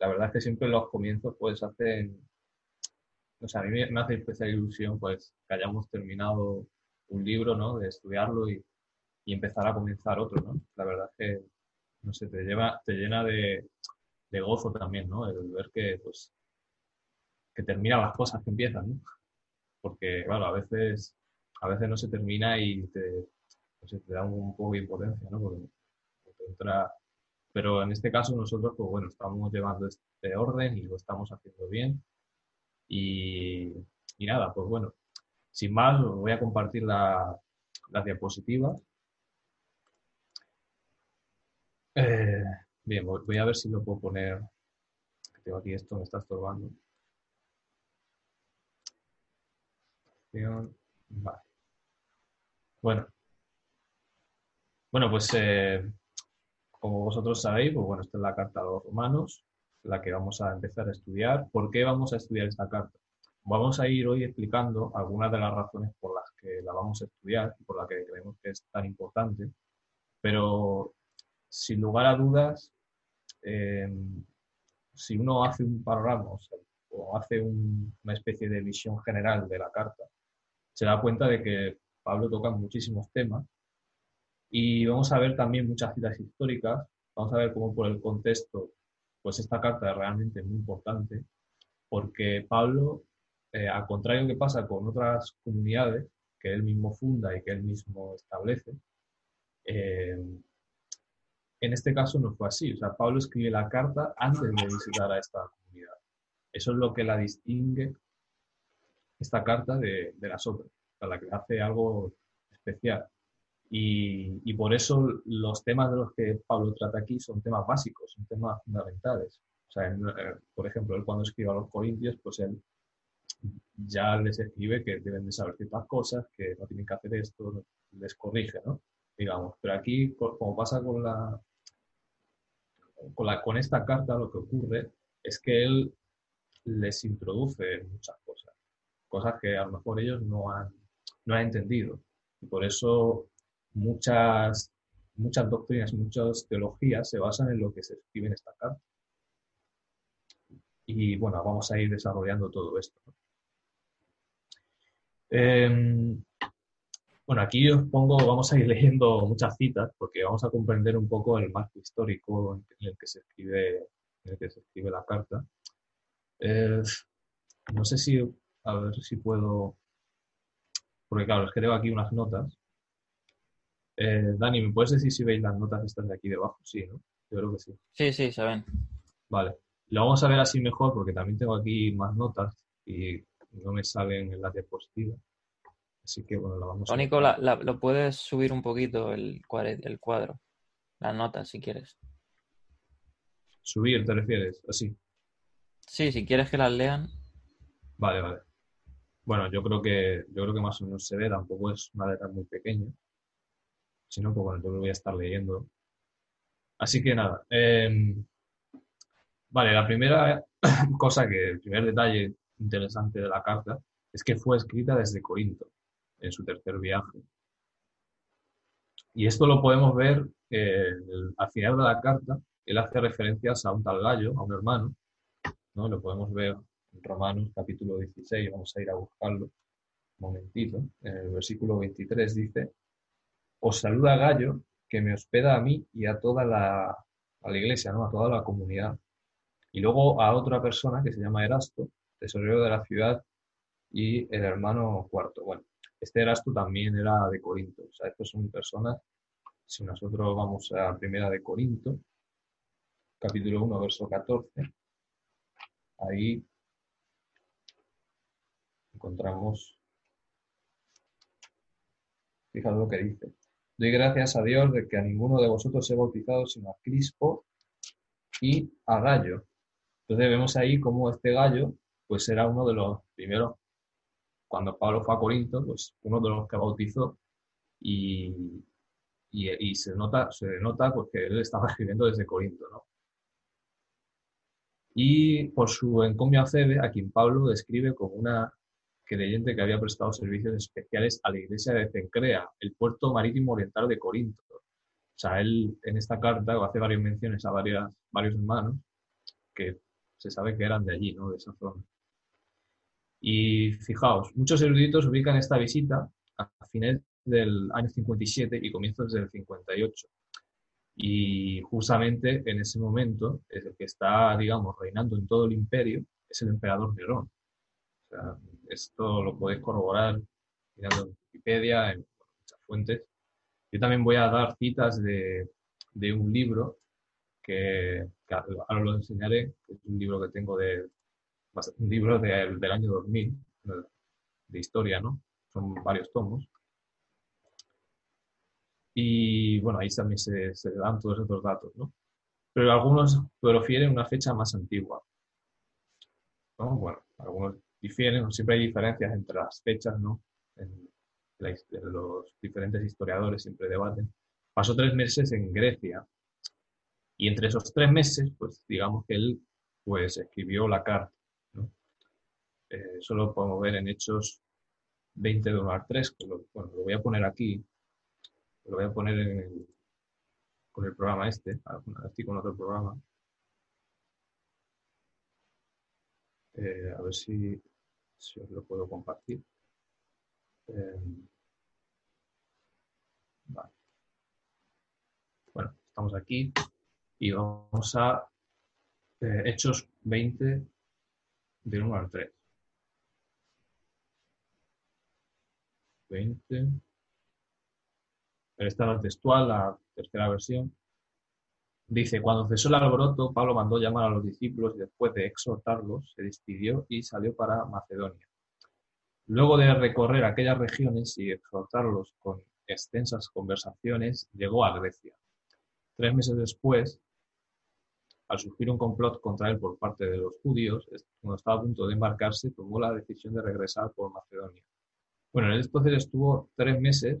La verdad es que siempre los comienzos pues hacen, o sea, a mí me, hace especial ilusión pues que hayamos terminado un libro, ¿no? De estudiarlo y, y empezar a comenzar otro, ¿no? La verdad es que, no sé, te, lleva, te llena de, de gozo también, ¿no? El ver que, pues, que terminan las cosas que empiezan, ¿no? Porque, claro, a veces, a veces no se termina y te, no sé, te da un poco de impotencia, ¿no? Porque entra... Pero en este caso nosotros, pues bueno, estamos llevando este orden y lo estamos haciendo bien. Y, y nada, pues bueno, sin más, voy a compartir la, las diapositivas. Eh, bien, voy a ver si lo puedo poner. Tengo aquí esto, me está estorbando. Vale. Bueno. Bueno, pues eh, como vosotros sabéis, pues bueno, esta es la carta a los romanos, la que vamos a empezar a estudiar. ¿Por qué vamos a estudiar esta carta? Vamos a ir hoy explicando algunas de las razones por las que la vamos a estudiar y por las que creemos que es tan importante, pero sin lugar a dudas, eh, si uno hace un panorama o, sea, o hace un- una especie de visión general de la carta, se da cuenta de que Pablo toca muchísimos temas y vamos a ver también muchas citas históricas, vamos a ver cómo por el contexto, pues esta carta es realmente muy importante, porque Pablo, eh, al contrario que pasa con otras comunidades que él mismo funda y que él mismo establece, eh, en este caso no fue así. O sea, Pablo escribe la carta antes de visitar a esta comunidad. Eso es lo que la distingue esta carta de, de las otras, a la que hace algo especial. Y, y por eso los temas de los que Pablo trata aquí son temas básicos, son temas fundamentales. O sea, en- eh, por ejemplo, él cuando escribe a los corintios, pues él ya les escribe que deben de saber ciertas cosas, que no tienen que hacer esto, les corrige, ¿no? Digamos. Pero aquí, co- como pasa con la, con la, con esta carta, lo que ocurre es que él les introduce muchas cosas, cosas que a lo mejor ellos no han, no han entendido. Y por eso muchas, muchas doctrinas, muchas teologías se basan en lo que se escribe en esta carta. Y bueno, vamos a ir desarrollando todo esto. Em, bueno, aquí os pongo, vamos a ir leyendo muchas citas porque vamos a comprender un poco el marco histórico en el que se escribe, en el que se escribe la carta. Eh, no sé si, a ver si puedo, porque claro, es que tengo aquí unas notas. Eh, Dani, ¿me puedes decir si veis las notas estas de aquí debajo? Sí, ¿no? Yo creo que sí. Sí, sí, se ven. Vale. Lo vamos a ver así mejor porque también tengo aquí más notas y no me salen en la diapositiva. Así que bueno, la vamos a único, la- la- lo puedes subir un poquito el, cuadre- el cuadro, las notas, si quieres. subir, ¿te refieres? Así. Sí, si quieres que las lean. Vale, vale. Bueno, yo creo que yo creo que más o menos se ve, tampoco es una letra muy pequeña. Si no, pues bueno, yo lo voy a estar leyendo. Así que nada. em, vale, la primera cosa que, el primer detalle interesante de la carta es que fue escrita desde Corinto, en su tercer viaje. Y esto lo podemos ver eh, al final de la carta. Él hace referencias a un tal gallo, a un hermano, ¿no? Lo podemos ver en Romanos capítulo 16, vamos a ir a buscarlo un momentito. En el versículo 23 dice, os saluda Gallo, que me hospeda a mí y a toda la, a la iglesia, ¿no? A toda la comunidad. Y luego a otra persona que se llama Erasto, tesorero de la ciudad, y el hermano cuarto. Bueno, este Erasto también era de Corinto. O sea, estos son personas, si nosotros vamos a Primera de Corinto, capítulo 1, verso 14, ahí encontramos, fijaos lo que dice, doy gracias a Dios de que a ninguno de vosotros he bautizado sino a Crispo y a Gallo, Entonces vemos ahí cómo este gallo, pues era uno de los primeros, cuando Pablo fue a Corinto, pues uno de los que bautizó y, y, se nota, se nota pues, que él estaba escribiendo desde Corinto, ¿no? Y por su encomio a Febe, a quien Pablo describe como una creyente que había prestado servicios especiales a la iglesia de Cencrea, el puerto marítimo oriental de Corinto. O sea, él en esta carta hace varias menciones a varias, varios hermanos que se sabe que eran de allí, ¿no? De esa zona. Y fijaos, muchos eruditos ubican esta visita a fines del año 57 y comienzos del 58. Y justamente en ese momento, es el que está, digamos, reinando en todo el imperio, es el emperador Nerón. Sea, esto lo podéis corroborar mirando en Wikipedia, en muchas fuentes. Yo también voy a dar citas de, de un libro que, ahora lo enseñaré, que es un libro que tengo de, un libro del año 2000, de historia, ¿no? Son varios tomos. Y bueno, ahí también se, se dan todos estos datos, ¿no? Pero algunos prefieren una fecha más antigua. ¿no? Bueno, algunos difieren, siempre hay diferencias entre las fechas, ¿no? Los diferentes historiadores siempre debaten. Pasó tres meses en Grecia y entre esos tres meses, pues digamos que él pues escribió la carta. ¿no? Eh, eso lo podemos ver en Hechos 20 de 1 al 3, que lo, bueno, lo voy a poner aquí, lo voy a poner en con el programa este, estoy con otro programa. Eh, a ver si, si, os lo puedo compartir. Eh, vale. Bueno, estamos aquí y vamos a eh, Hechos 20 de 1 al 3. 20. Esta la textual, la tercera versión. Dice, cuando cesó el alboroto, Pablo mandó llamar a los discípulos y después de exhortarlos, se despidió y salió para Macedonia. Luego de recorrer aquellas regiones y exhortarlos con extensas conversaciones, llegó a Grecia. Tres meses después, al surgir un complot contra él por parte de los judíos, cuando estaba a punto de embarcarse, tomó la decisión de regresar por Macedonia. Bueno, en entonces estuvo tres meses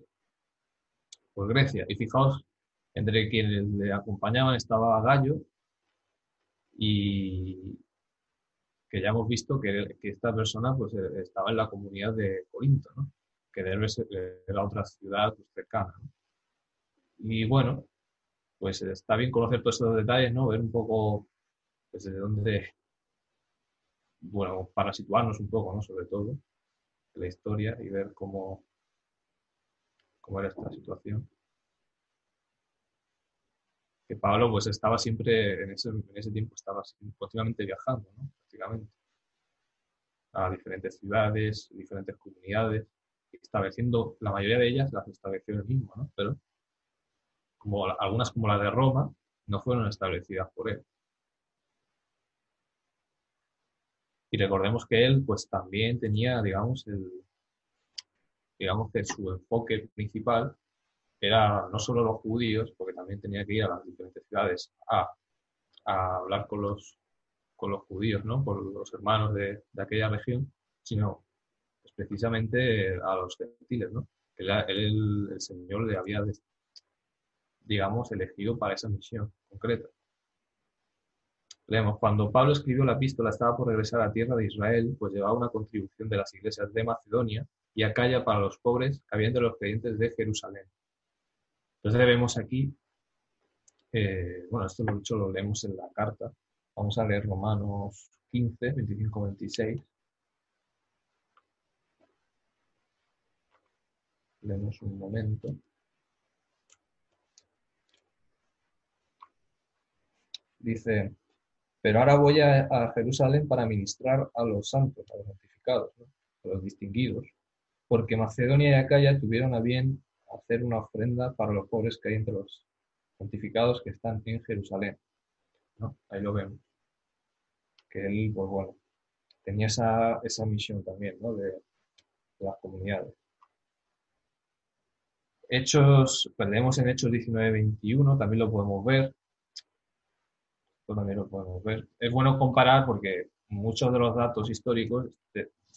por Grecia. Y fijaos entre quienes le acompañaban estaba Gallo y que ya hemos visto que, esta persona pues, eh, estaba en la comunidad de Corinto, que debe ser la otra ciudad pues, cercana. Y bueno, pues está bien conocer todos esos detalles, ¿no? ver un poco pues, desde dónde, bueno, para situarnos un poco, ¿no? sobre todo, la historia y ver cómo, cómo era esta situación que Pablo pues estaba siempre, en ese, en ese tiempo estaba continuamente viajando, prácticamente, a diferentes ciudades, diferentes comunidades, estableciendo, la mayoría de ellas las estableció él mismo, ¿no? pero como algunas como la de Roma no fueron establecidas por él. Y recordemos que él pues también tenía, digamos, el, digamos que su enfoque principal era no solo los judíos, porque también tenía que ir a las diferentes ciudades a, hablar con los, con los judíos, ¿no? con los hermanos de, aquella región, sino pues, precisamente a los gentiles, ¿no? El Señor le había, digamos, elegido para esa misión concreta. Leemos, cuando Pablo escribió la epístola estaba por regresar a tierra de Israel, pues llevaba una contribución de las iglesias de Macedonia y Acaya para los pobres de los creyentes de Jerusalén. Entonces vemos aquí, eh, bueno, esto lo, dicho, lo leemos en la carta. Vamos a leer Romanos 15, 25, 26. Leemos un momento. Dice, pero ahora voy a, Jerusalén para ministrar a los santos, a los santificados, a los distinguidos, porque Macedonia y Acaya tuvieron a bien hacer una ofrenda para los pobres que hay entre los santificados que están en Jerusalén. Ahí lo vemos. Que él, pues bueno, tenía esa, misión también, ¿no? De, las comunidades. Hechos, pues en Hechos 19-21, también lo podemos ver. Esto también lo podemos ver. Es bueno comparar porque muchos de los datos históricos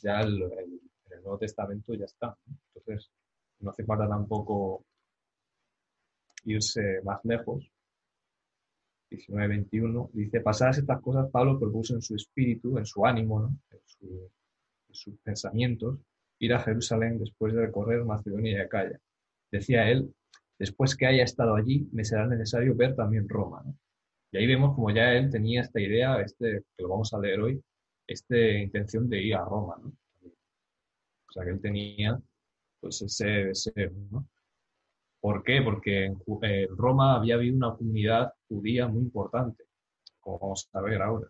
ya en el Nuevo Testamento ya están. Entonces, no hace falta tampoco irse más lejos. 19-21, dice, pasadas estas cosas, Pablo propuso en su espíritu, en su ánimo, en, sus pensamientos, ir a Jerusalén después de recorrer Macedonia y Acaya. Decía él, después que haya estado allí, me será necesario ver también Roma. Y ahí vemos como ya él tenía esta idea, este, que lo vamos a leer hoy, esta intención de ir a Roma. O sea, que él tenía pues ese deseo. ¿Por qué? Porque en Roma había habido una comunidad judía muy importante, como vamos a ver ahora.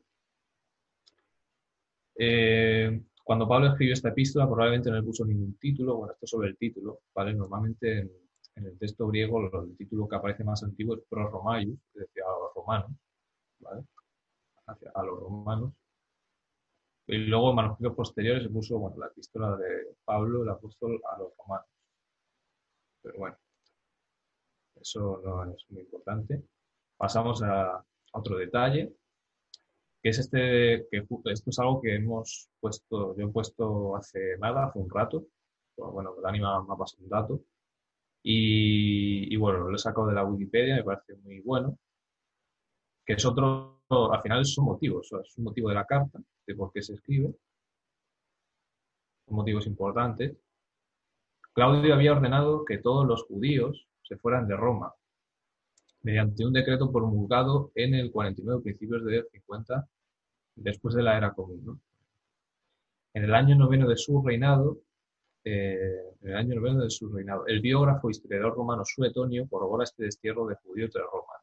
Eh, cuando Pablo escribió esta epístola, probablemente no le puso ningún título, bueno, esto sobre el título, ¿vale? Normalmente en, el texto griego el título que aparece más antiguo es pro romaius, es decir, a los romanos, ¿vale? a los romanos. Y luego en manuscritos posteriores se puso, bueno, la epístola de Pablo, el apóstol, a los romanos. Pero bueno, eso no es muy importante. Pasamos a otro detalle, que es este, que esto es algo que hemos puesto, yo he puesto hace nada, hace un rato, bueno, Dani me ha, pasado un dato, y, bueno, lo he sacado de la Wikipedia, me parece muy bueno, que es otro, al final son motivos, es un motivo de la carta, de por qué se escribe, motivos importantes. Claudio había ordenado que todos los judíos se fueran de Roma, mediante un decreto promulgado en el 49, principios de 50, después de la era común. En el año noveno de su reinado, eh, en el año noveno de su reinado, el biógrafo e historiador romano Suetonio corrobora este destierro de judíos de Roma.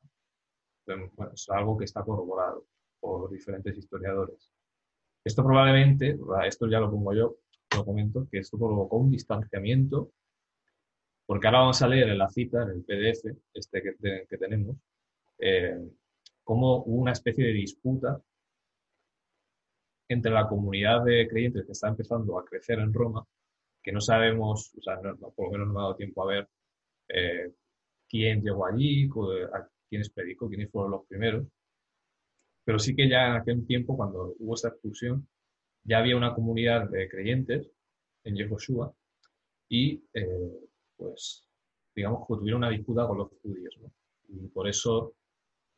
Es algo que está corroborado por diferentes historiadores. Esto probablemente, esto ya lo pongo yo, lo comento, que esto provocó un distanciamiento porque ahora vamos a leer en la cita, en el PDF este que, tenemos, eh, como una especie de disputa entre la comunidad de creyentes que está empezando a crecer en Roma, que no sabemos, o sea, por lo menos no me ha dado tiempo a ver eh, quién llegó allí, quiénes predicó, quiénes fueron los primeros, pero sí que ya en aquel tiempo, cuando hubo esta expulsión, ya había una comunidad de creyentes en Yehoshua y eh, pues, digamos que tuvieron una disputa con los judíos. ¿no? Y por eso,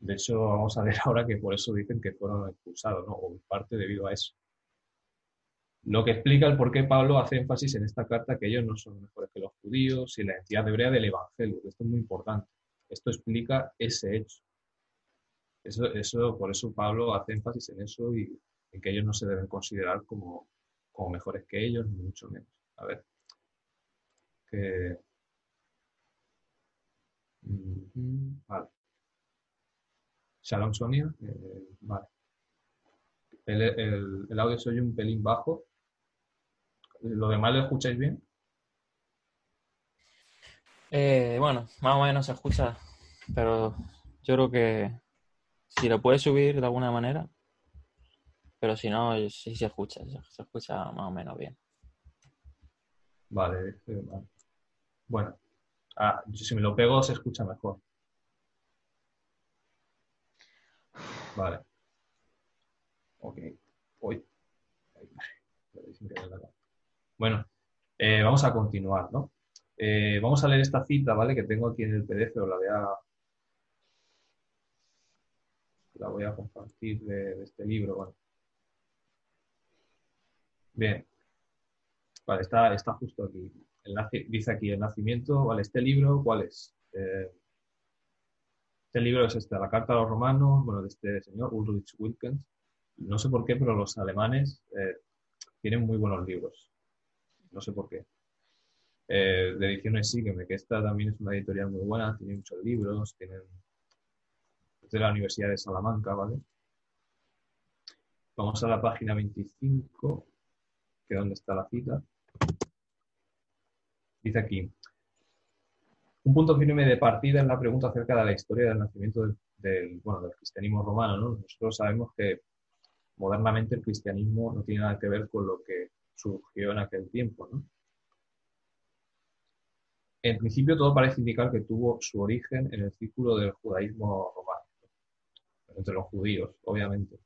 de hecho, vamos a ver ahora que por eso dicen que fueron expulsados, ¿no? o en parte debido a eso. Lo que explica el por qué Pablo hace énfasis en esta carta que ellos no son mejores que los judíos y la identidad hebrea del Evangelio. Esto es muy importante. Esto explica ese hecho. Eso, eso, por eso Pablo hace énfasis en eso y en que ellos no se deben considerar como, como mejores que ellos, ni mucho menos. A ver. Que, Vale. Shalom Sonia. Eh, vale. El, audio soy un pelín bajo. ¿Lo demás lo escucháis bien? Eh, bueno, más o menos se escucha, pero yo creo que si lo puedes subir de alguna manera, pero si no, sí se escucha, se escucha más o menos bien. Vale, vale. Bueno, Ah, si me lo pego se escucha mejor. Vale. Ok. Hoy. Bueno, eh, vamos a continuar, ¿no? Eh, vamos a leer esta cita, ¿vale? Que tengo aquí en el PDF, o la voy a, la voy a compartir de, este libro, bueno. Bien. Vale, está, está justo aquí dice aquí el nacimiento, ¿vale? Este libro, ¿cuál es? Eh, este libro es este, la Carta a los Romanos, bueno, de este señor, Ulrich Wilkens. No sé por qué, pero los alemanes eh, tienen muy buenos libros. No sé por qué. Eh, de ediciones Sígueme, que esta también es una editorial muy buena, tiene muchos libros, tienen de la Universidad de Salamanca, ¿vale? Vamos a la página 25, que es donde está la cita. Dice aquí, un punto firme de partida es la pregunta acerca de la historia del nacimiento del, bueno, del cristianismo romano. ¿no? Nosotros sabemos que modernamente el cristianismo no tiene nada que ver con lo que surgió en aquel tiempo. En principio todo parece indicar que tuvo su origen en el círculo del judaísmo romano. Entre los judíos, obviamente.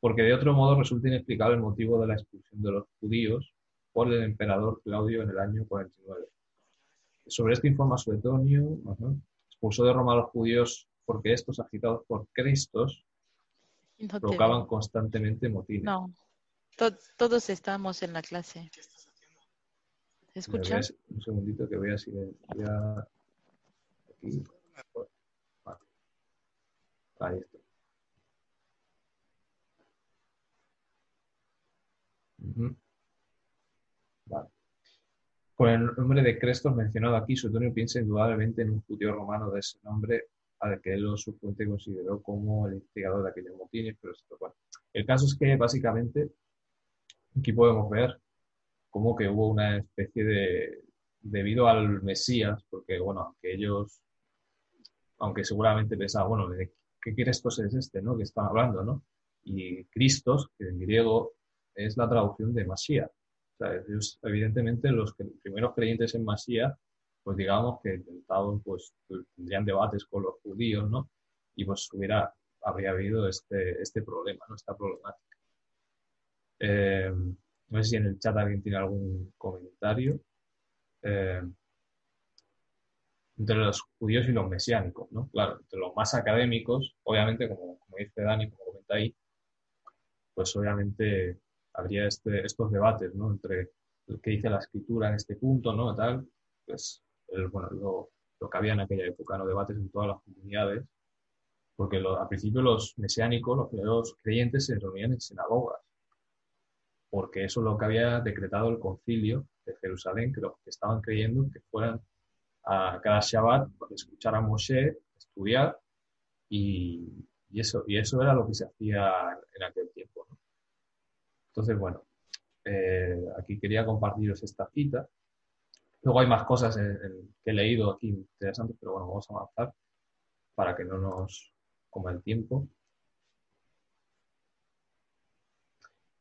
Porque de otro modo resulta inexplicable el motivo de la expulsión de los judíos por el emperador Claudio en el año 49. Sobre esto informa Suetonio, expulsó de Roma a los judíos porque estos, agitados por Cristos, provocaban constantemente motines. No, todos estamos en la clase. ¿Se escucha? Un segundito que voy a silenciar aquí. Ahí está. Con el nombre de Crestos mencionado aquí, Suetonio piensa indudablemente en un judío romano de ese nombre al que él o su fuente consideró como el instigador de aquellos motines, pero bueno. El caso es que básicamente aquí podemos ver como que hubo una especie de, debido al Mesías, porque bueno, aunque ellos, aunque seguramente pensaban, bueno, ¿de qué Crestos es este, no? Que están hablando, ¿no? Y Cristos, que en griego es la traducción de Masía. O sea, evidentemente, los primeros creyentes en Masía, pues digamos que intentaban, pues tendrían debates con los judíos, ¿no? Y pues hubiera, habría habido este, este problema, ¿no? Esta problemática. Eh, no sé si en el chat alguien tiene algún comentario. Eh, entre los judíos y los mesiánicos, ¿no? Claro, entre los más académicos, obviamente, como, como dice Dani, como comenta ahí, pues obviamente habría este, estos debates, ¿no? Entre lo que dice la escritura en este punto, ¿no? Tal, pues, bueno, lo, lo, que había en aquella época, ¿no? Debates en todas las comunidades, porque al principio los mesiánicos, los primeros creyentes se reunían en sinagogas, porque eso es lo que había decretado el concilio de Jerusalén, que los que estaban creyendo que fueran a cada Shabbat escuchar a Moshe, estudiar, y, y, eso, y eso era lo que se hacía en aquel tiempo. Entonces, bueno, eh, aquí quería compartiros esta cita. Luego hay más cosas que he leído aquí interesantes, pero bueno, vamos a avanzar para que no nos coma el tiempo.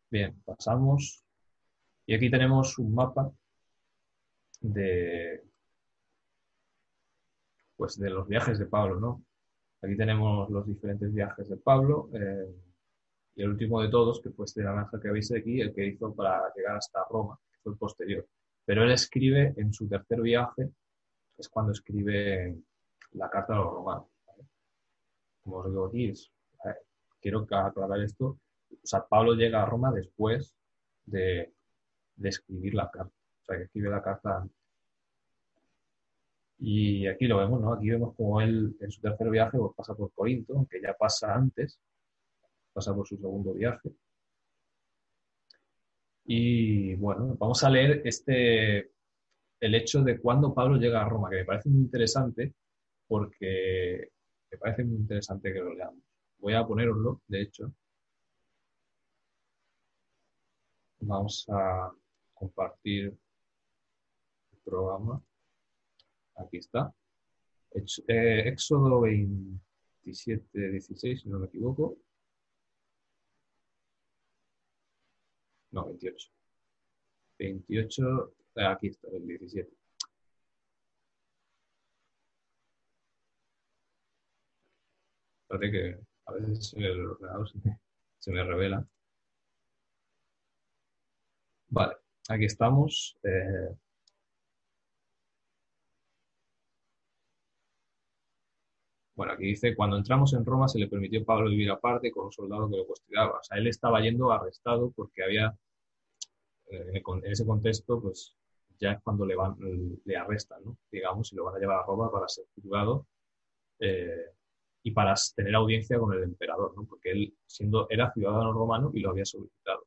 Bien, pasamos. Y aquí tenemos un mapa de, pues de los viajes de Pablo, ¿no? Aquí tenemos los diferentes viajes de Pablo. Eh, y el último de todos, que fue este naranja que veis aquí, el que hizo para llegar hasta Roma, que fue el posterior. Pero él escribe en su tercer viaje, es cuando escribe la carta a los romanos. Como os digo aquí, quiero aclarar esto. O sea, Pablo llega a Roma después de, escribir la carta. O sea, que escribe la carta y aquí lo vemos, ¿no? Aquí vemos como él en su tercer viaje pues, pasa por Corinto, aunque ya pasa antes, pasa por su segundo viaje. Y bueno, vamos a leer este, el hecho de cuando Pablo llega a Roma, que me parece muy interesante porque me parece muy interesante que lo leamos. Voy a poneroslo, de hecho. Vamos a compartir el programa. Aquí está. Eh, Éxodo 27, 16, si no me equivoco. No, 28. 28, eh, aquí está, el 17. Parece que a veces el ordenador se me, revela. Vale, aquí estamos. Eh, Bueno, aquí dice, cuando entramos en Roma se le permitió a Pablo vivir aparte con un soldado que lo custodiaba. O sea, él estaba yendo arrestado porque había, eh, en ese contexto, pues ya es cuando le, van, le arrestan, ¿no? digamos, y lo van a llevar a Roma para ser juzgado eh, y para tener audiencia con el emperador, ¿no? porque él siendo, era ciudadano romano y lo había solicitado.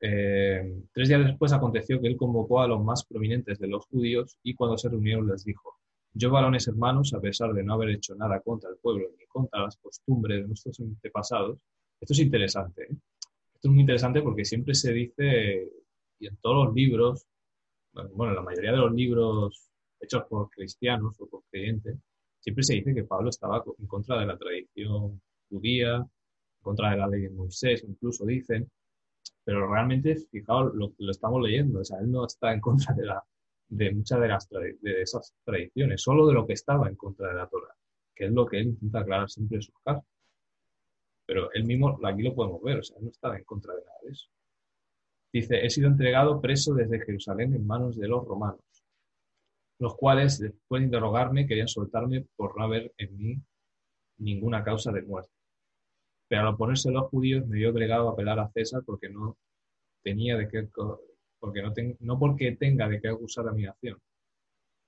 Eh, tres días después aconteció que él convocó a los más prominentes de los judíos y cuando se reunieron les dijo, yo, varones hermanos, a pesar de no haber hecho nada contra el pueblo ni contra las costumbres de nuestros antepasados, esto es interesante. ¿eh? Esto es muy interesante porque siempre se dice, y en todos los libros, bueno, en la mayoría de los libros hechos por cristianos o por creyentes, siempre se dice que Pablo estaba en contra de la tradición judía, en contra de la ley de Moisés, incluso dicen, pero realmente, fijaos lo lo estamos leyendo, o sea, él no está en contra de la de muchas de, las de esas tradiciones, solo de lo que estaba en contra de la Torah, que es lo que él intenta aclarar siempre en sus cartas. Pero él mismo, aquí lo podemos ver, o sea, no estaba en contra de nada de eso. Dice, he sido entregado preso desde Jerusalén en manos de los romanos, los cuales, después de interrogarme, querían soltarme por no haber en mí ninguna causa de muerte. Pero al oponerse los judíos me dio obligado a apelar a César porque no tenía de qué, porque no, no porque tenga de qué acusar a mi nación.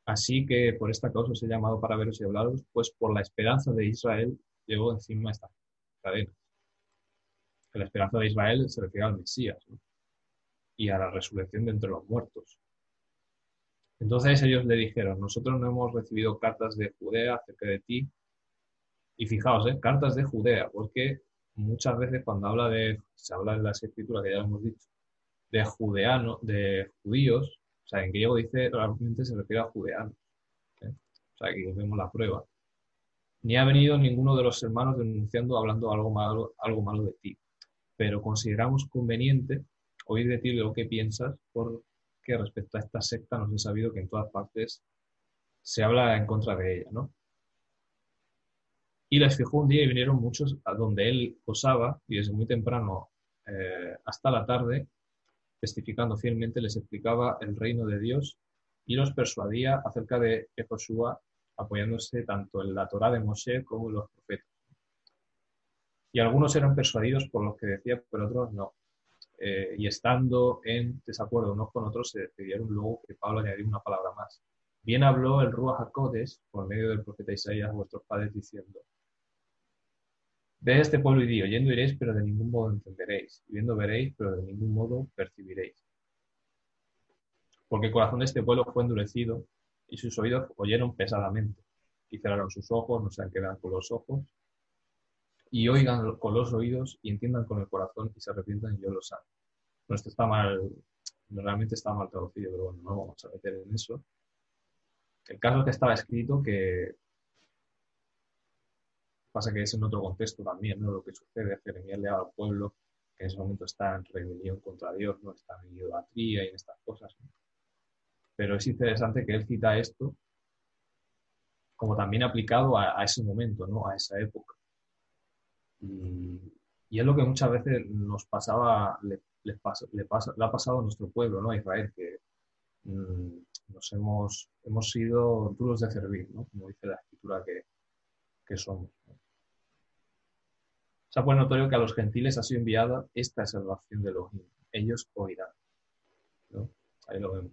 Así que por esta causa os he llamado para veros y hablaros, pues por la esperanza de Israel llevo encima esta cadena. La esperanza de Israel se refiere al Mesías y a la resurrección de entre los muertos. Entonces ellos le dijeron, nosotros no hemos recibido cartas de Judea acerca de ti. Y fijaos, ¿eh? cartas de Judea, porque muchas veces cuando habla de, se habla en las escrituras, que ya hemos dicho, de judeano, de judíos, o sea, en griego dice, realmente se refiere a judeanos. ¿eh? O sea, aquí vemos la prueba. Ni ha venido ninguno de los hermanos denunciando, hablando algo malo, algo malo de ti. Pero consideramos conveniente oír de ti lo que piensas, porque respecto a esta secta nos he sabido que en todas partes se habla en contra de ella, ¿no? Y les fijó un día y vinieron muchos a donde él posaba y desde muy temprano eh, hasta la tarde, testificando fielmente, les explicaba el reino de Dios y los persuadía acerca de Josué, apoyándose tanto en la Torá de Moshe como en los profetas. Y algunos eran persuadidos por lo que decía, pero otros no. Eh, y estando en desacuerdo unos con otros, se decidieron luego que Pablo añadiera una palabra más. Bien habló el Ruach HaKodesh por medio del profeta Isaías vuestros padres diciendo, Ve este pueblo y di, oyendo iréis, pero de ningún modo entenderéis, y viendo veréis, pero de ningún modo percibiréis. Porque el corazón de este pueblo fue endurecido, y sus oídos oyeron pesadamente, y cerraron sus ojos, no se han quedado con los ojos, y oigan con los oídos, y entiendan con el corazón, y se arrepientan, y yo lo sano. No, esto está mal, realmente está mal traducido, pero bueno, no vamos a meter en eso. El caso es que estaba escrito que Pasa que es en otro contexto también, ¿no? Lo que sucede, Jeremías le al pueblo que en ese momento está en rebelión contra Dios, ¿no? Está en idolatría y en estas cosas. Pero es interesante que él cita esto como también aplicado a, ese momento, ¿no? A esa época. Y, es lo que muchas veces nos pasaba, le, pasa, le, pasa, le ha pasado a nuestro pueblo, ¿no? A Israel, que mm, nos hemos, hemos sido duros de servir, ¿no? Como dice la escritura que, que somos. Se ha pues notorio que a los gentiles ha sido enviada esta salvación de Elohim. Ellos oirán. Ahí lo vemos.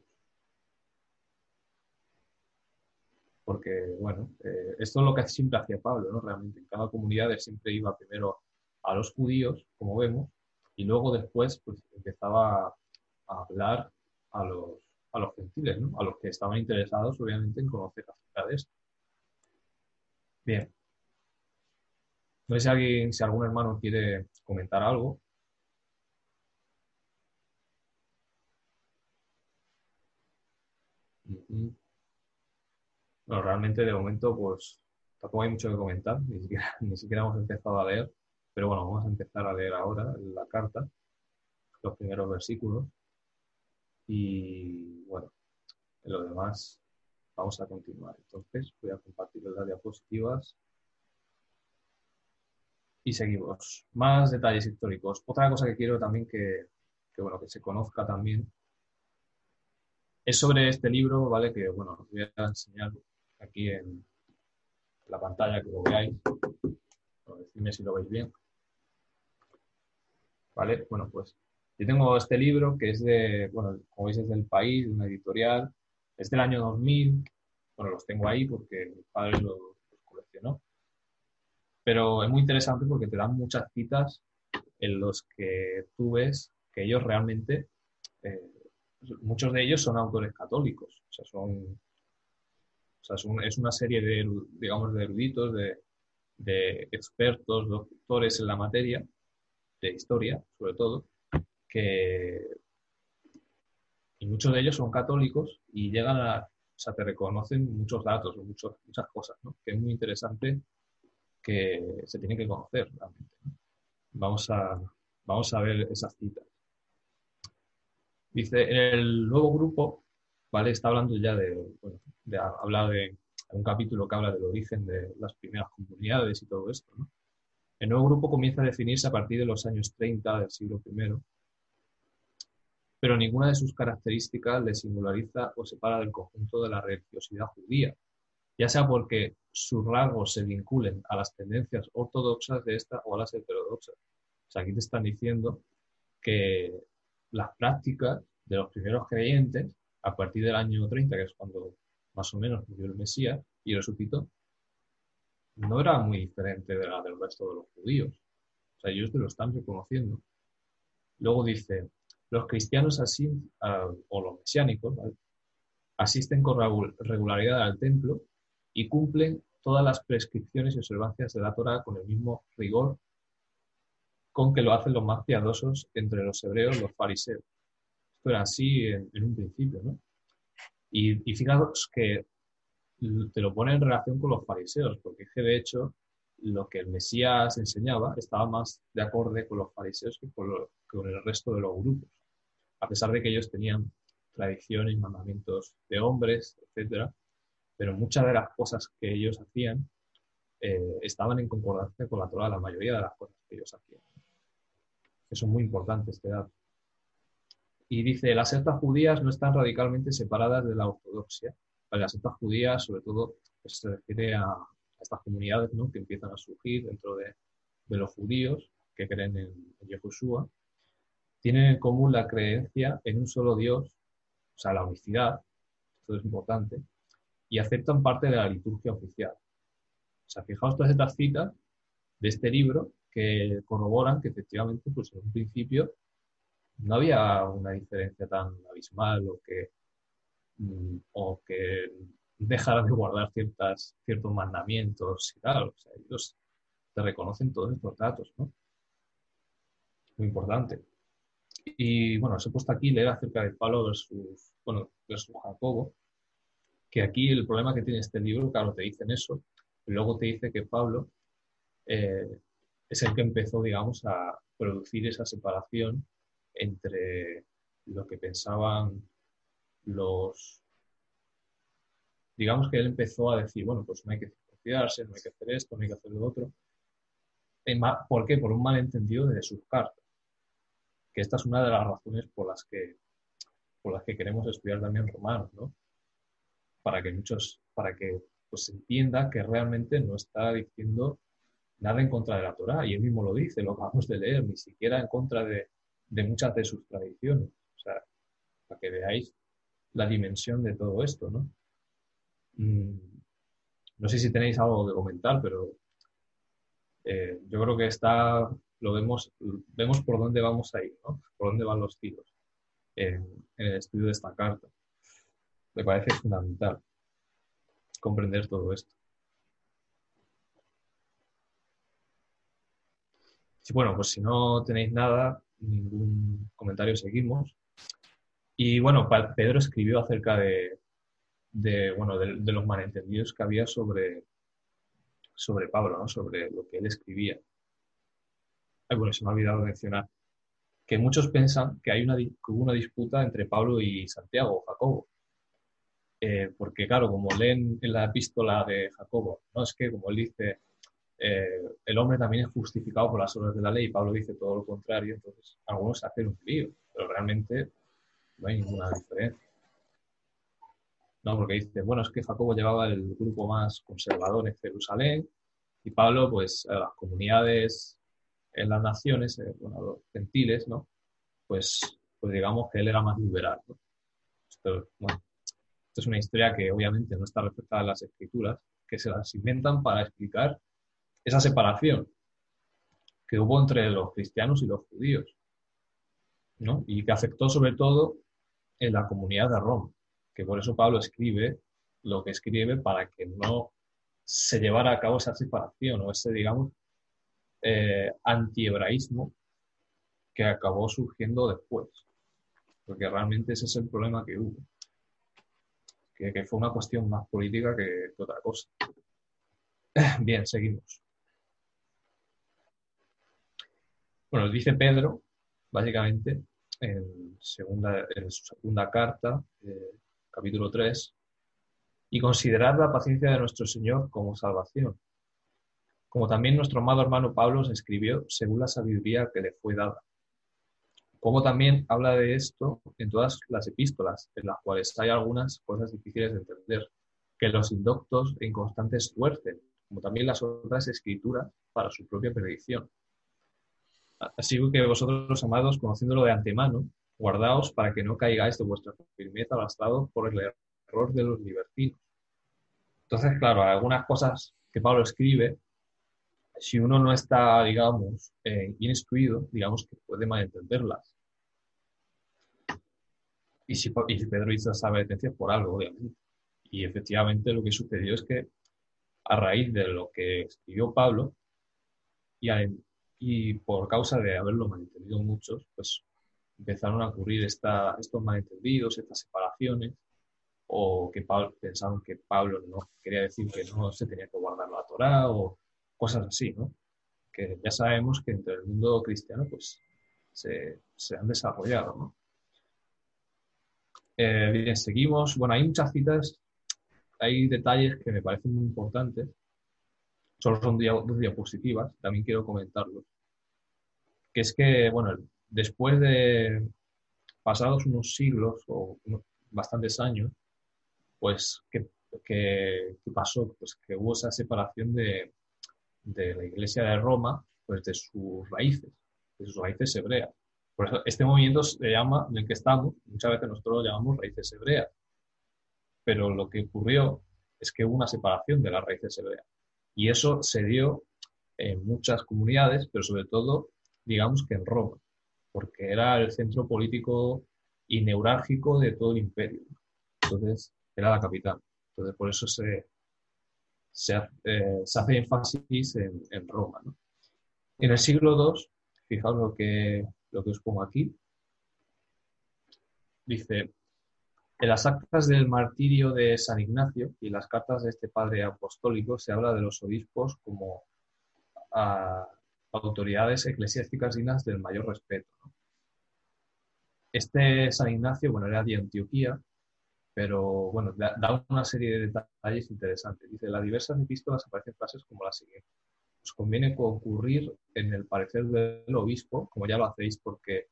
Porque, bueno, eh, esto es lo que siempre hacía Pablo, ¿no? Realmente en cada comunidad él siempre iba primero a los judíos, como vemos, y luego después pues, empezaba a hablar a los, a los gentiles, ¿no? A los que estaban interesados, obviamente, en conocer acerca de esto. Bien, no sé si, alguien, si algún hermano quiere comentar algo. Bueno, realmente de momento pues tampoco hay mucho que comentar, ni siquiera, ni siquiera hemos empezado a leer, pero bueno, vamos a empezar a leer ahora la carta, los primeros versículos. Y bueno, en lo demás vamos a continuar. Entonces voy a compartir las diapositivas y seguimos. Más detalles históricos. Otra cosa que quiero también que, bueno, que se conozca también es sobre este libro, ¿vale? Que, bueno, os voy a enseñar aquí en la pantalla que lo veáis. decidme si lo veis bien. ¿Vale? Bueno, pues yo tengo este libro que es de, bueno, como veis es del país, de una editorial. Es del año 2000. Bueno, los tengo ahí porque mi padre los coleccionó. Pero es muy interesante porque te dan muchas citas en los que tú ves que ellos realmente, eh, muchos de ellos son autores católicos, o sea, son, o sea, es una serie de, digamos, de eruditos, de, de expertos, doctores en la materia, de historia, sobre todo, que y muchos de ellos son católicos y llegan a, o sea, te reconocen muchos datos, muchos, muchas cosas, ¿no? Que es muy interesante que se tienen que conocer realmente. Vamos, a, vamos a ver esas citas. Dice, en el nuevo grupo, ¿vale? Está hablando ya de, hablar de un capítulo que habla del origen de las primeras comunidades y todo esto. El nuevo grupo comienza a definirse a partir de los años 30 del siglo I, pero ninguna de sus características le singulariza o separa del conjunto de la religiosidad judía, ya sea porque sus rasgos se vinculen a las tendencias ortodoxas de esta o a las heterodoxas. O sea, aquí te están diciendo que las prácticas de los primeros creyentes, a partir del año 30, que es cuando más o menos murió el Mesías y resucitó, no era muy diferente de la del resto de los judíos. O sea, ellos te lo están reconociendo. Luego dice, los cristianos así, o los mesiánicos, asisten con regularidad al templo y cumplen todas las prescripciones y observancias de la Torah con el mismo rigor con que lo hacen los más piadosos entre los hebreos, los fariseos. Esto era así en, un principio, ¿no? Y, y que te lo pone en relación con los fariseos, porque de hecho lo que el Mesías enseñaba estaba más de acorde con los fariseos que con, el resto de los grupos, a pesar de que ellos tenían tradiciones, mandamientos de hombres, etc. Pero muchas de las cosas que ellos hacían eh, estaban en concordancia con la Torah, la mayoría de las cosas que ellos hacían. Eso es muy importante este dato. Y dice, las sectas judías no están radicalmente separadas de la ortodoxia, las sectas judías, sobre todo, pues, se refiere a, estas comunidades que empiezan a surgir dentro de, los judíos que creen en, en tienen en común la creencia en un solo Dios, o sea, la unicidad, esto es importante, y aceptan parte de la liturgia oficial. O sea, fijaos todas estas citas de este libro que corroboran que efectivamente, pues en un principio no había una diferencia tan abismal o que Mm, o que dejaran de guardar ciertas, ciertos mandamientos y tal. O sea, ellos te reconocen todos estos datos, ¿no? Muy importante. Y bueno, os he puesto aquí leer acerca de Pablo versus, bueno, versus Jacobo, que aquí el problema que tiene este libro, claro, te dicen eso, luego te dice que Pablo eh, es el que empezó, digamos, a producir esa separación entre lo que pensaban los... Digamos que él empezó a decir, bueno, pues no hay que confiarse, no hay que hacer esto, no hay que hacer lo otro. ¿Por qué? Por un malentendido de sus cartas. Que esta es una de las razones por las que, por las que queremos estudiar también romanos, ¿no? Para que muchos, para que pues entienda que realmente no está diciendo nada en contra de la Torah, y él mismo lo dice, lo acabamos de leer, ni siquiera en contra de, de muchas de sus tradiciones. O sea, para que veáis la dimensión de todo esto, ¿no? Mm, no sé si tenéis algo que comentar, pero eh, yo creo que está, lo vemos, vemos por dónde vamos a ir, ¿no? Por dónde van los tiros en, el estudio de esta carta. Me parece fundamental comprender todo esto. bueno, pues si no tenéis nada, ningún comentario, seguimos. Y bueno, Pedro escribió acerca de, bueno, de, los malentendidos que había sobre, sobre Pablo, ¿no? sobre lo que él escribía. Ay, bueno, se me ha olvidado mencionar que muchos piensan que, hay una, hubo una disputa entre Pablo y Santiago Jacobo. Eh, porque claro, como leen en la epístola de Jacobo, ¿no? es que como él dice, eh, el hombre también es justificado por las obras de la ley y Pablo dice todo lo contrario, entonces algunos hacen un lío, pero realmente no hay ninguna diferencia. No, porque dice, bueno, es que Jacobo llevaba el grupo más conservador en Jerusalén y Pablo, pues, a las comunidades en las naciones, eh, bueno, los gentiles, ¿no? Pues, pues digamos que él era más liberal. Esto, bueno, esto es una historia que obviamente no está reflejada en las escrituras, que se las inventan para explicar esa separación que hubo entre los cristianos y los judíos, ¿no? Y que afectó sobre todo en la comunidad de Roma, que por eso Pablo escribe lo que escribe para que no se llevara a cabo esa separación o ese, digamos, eh, antihebraísmo que acabó surgiendo después. Porque realmente ese es el problema que hubo. Que, fue una cuestión más política que, otra cosa. Bien, seguimos. Bueno, dice Pedro, básicamente, en, segunda, su segunda carta, eh, capítulo 3, y considerar la paciencia de nuestro Señor como salvación, como también nuestro amado hermano Pablo se escribió según la sabiduría que le fue dada. Como también habla de esto en todas las epístolas, en las cuales hay algunas cosas difíciles de entender, que los indoctos inconstantes tuercen, como también las otras escrituras para su propia predicción. Así que vosotros, amados, conociéndolo de antemano, guardaos para que no caigáis de vuestra firmeza arrastrados por el error de los libertinos. Entonces, claro, algunas cosas que Pablo escribe si uno no está, digamos, eh, instruido, digamos que puede malentenderlas. Y si, Pedro hizo esa advertencia por algo, obviamente. Y efectivamente lo que sucedió es que a raíz de lo que escribió Pablo y, y por causa de haberlo malentendido muchos, pues empezaron a ocurrir esta, estos malentendidos, estas separaciones, o que Pablo, pensaron que Pablo no quería decir que no se tenía que guardar la Torá, o cosas así, ¿no? Que ya sabemos que entre el mundo cristiano pues se, han desarrollado, ¿no? Eh, bien, seguimos. Bueno, hay muchas citas, hay detalles que me parecen muy importantes. Solo son dos diapositivas, también quiero comentarlos. Que es que, bueno, después de pasados unos siglos o bastantes años, pues, ¿qué, qué pasó? Pues que hubo esa separación de, de la Iglesia de Roma, pues de sus raíces, de sus raíces hebreas. Por eso este movimiento se llama, en el que estamos, muchas veces nosotros lo llamamos raíces hebreas. Pero lo que ocurrió es que hubo una separación de las raíces hebreas. Y eso se dio en muchas comunidades, pero sobre todo, digamos que en Roma, porque era el centro político y neurálgico de todo el imperio. Entonces, era la capital. Entonces, por eso se, se, eh, hace énfasis en, Roma. En el siglo II, fijaos lo que, lo que os pongo aquí, dice, en las actas del martirio de San Ignacio y las cartas de este padre apostólico se habla de los obispos como autoridades eclesiásticas dignas del mayor respeto. Este San Ignacio, bueno, era de Antioquía, pero bueno, da, una serie de detalles interesantes. Dice, en las diversas epístolas aparecen frases como la siguiente. Os conviene concurrir en el parecer del obispo, como ya lo hacéis, porque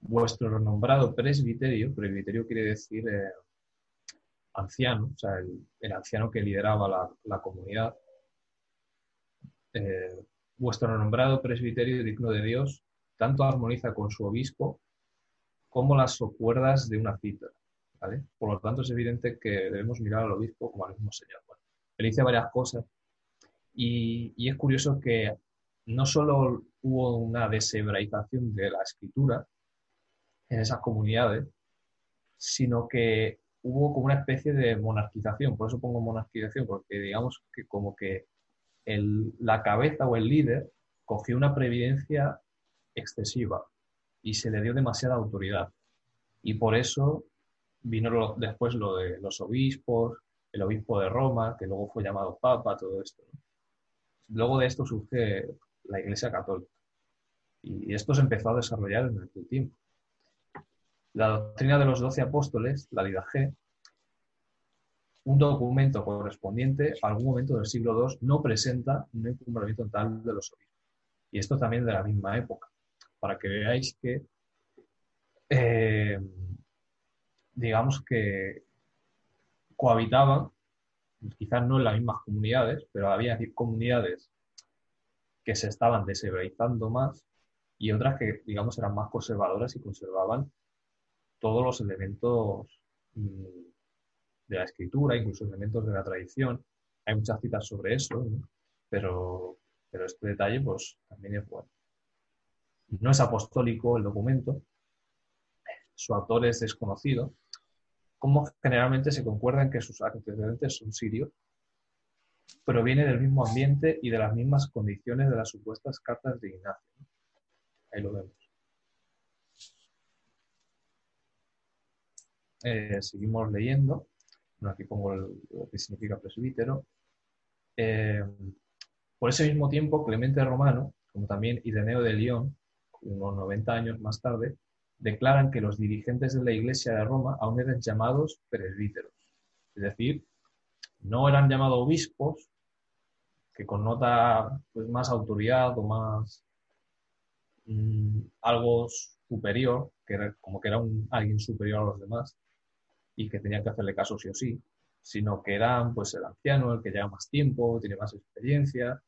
vuestro renombrado presbiterio, presbiterio quiere decir eh, anciano, o sea, el, anciano que lideraba la, comunidad, eh, vuestro renombrado presbiterio digno de Dios, tanto armoniza con su obispo como las socuerdas de una cita por lo tanto, es evidente que debemos mirar al obispo como al mismo Señor. él dice varias cosas y, es curioso que no solo hubo una deshebraización de la escritura en esas comunidades, sino que hubo como una especie de monarquización. Por eso pongo monarquización, porque digamos que como que la cabeza o el líder cogió una previdencia excesiva y se le dio demasiada autoridad. Y por eso vino después lo de los obispos, el obispo de Roma, que luego fue llamado papa, todo esto. Luego de esto surge la Iglesia Católica. Y esto se empezó a desarrollar en aquel tiempo. La doctrina de los doce apóstoles, la G, un documento correspondiente a algún momento del siglo II, no presenta un encumbramiento total de los obispos. Y esto también de la misma época, para que veáis que eh, digamos que cohabitaban, quizás no en las mismas comunidades, pero había comunidades que se estaban deshebraizando más y otras que, digamos, eran más conservadoras y conservaban todos los elementos mm, de la escritura, incluso elementos de la tradición. Hay muchas citas sobre eso, pero, pero este detalle pues, también es bueno. No es apostólico el documento, su autor es desconocido, como generalmente se concuerdan que sus antecedentes son sirios, proviene del mismo ambiente y de las mismas condiciones de las supuestas cartas de Ignacio. Ahí lo vemos. Eh, seguimos leyendo. aquí pongo lo que significa presbítero. Eh, por ese mismo tiempo, Clemente Romano, como también Ireneo de León, unos 90 años más tarde, declaran que los dirigentes de la Iglesia de Roma aún eran llamados presbíteros. Es decir, no eran llamados obispos, que connota pues, más autoridad o más mm, algo superior, que era como que era un, alguien superior a los demás y que tenía que hacerle caso sí o sí, sino que era pues, el anciano, el que lleva más tiempo, tiene más experiencia,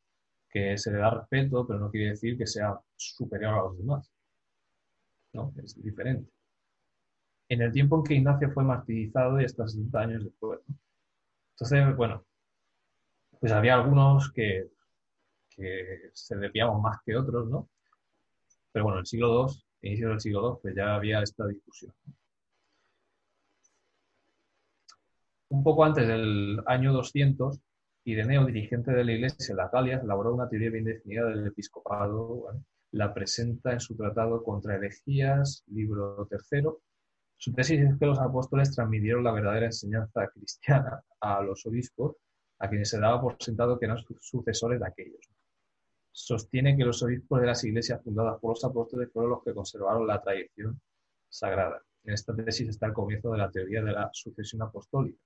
que se le da respeto, pero no quiere decir que sea superior a los demás. No, es diferente. En el tiempo en que Ignacio fue martirizado y hasta 60 años después. Entonces, bueno, pues había algunos que, se desviaban más que otros, ¿no? Pero bueno, en el siglo II, inicio del siglo II, pues ya había esta discusión. Un poco antes del año 200, Ireneo, dirigente de la Iglesia en la Galia, elaboró una teoría bien definida del episcopado. La presenta en su tratado contra herejías, libro tercero. Su tesis es que los apóstoles transmitieron la verdadera enseñanza cristiana a los obispos a quienes se daba por sentado que eran sucesores de aquellos. Sostiene que los obispos de las iglesias fundadas por los apóstoles fueron los que conservaron la tradición sagrada. En esta tesis está el comienzo de la teoría de la sucesión apostólica.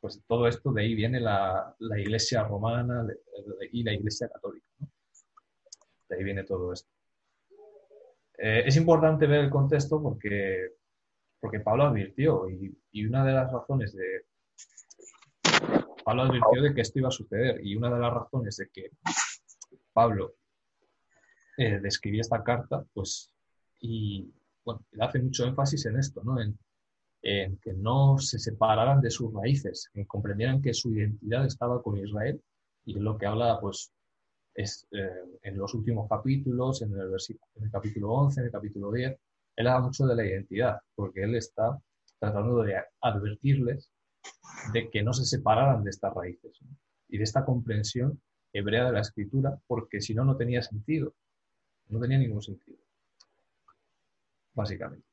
Pues todo esto de ahí viene la, iglesia romana y la iglesia católica. De ahí viene todo esto. Eh, es importante ver el contexto porque, porque Pablo advirtió y, una de las razones de, Pablo advirtió de que esto iba a suceder y una de las razones de que Pablo eh, esta carta, pues, y bueno, hace mucho énfasis en esto, ¿no? En, que no se separaran de sus raíces, que comprendieran que su identidad estaba con Israel y lo que habla, pues, es eh, en los últimos capítulos, en el, en el capítulo 11, en el capítulo 10, él habla mucho de la identidad, porque él está tratando de advertirles de que no se separaran de estas raíces y de esta comprensión hebrea de la escritura, porque si no, no tenía sentido. No tenía ningún sentido. Básicamente.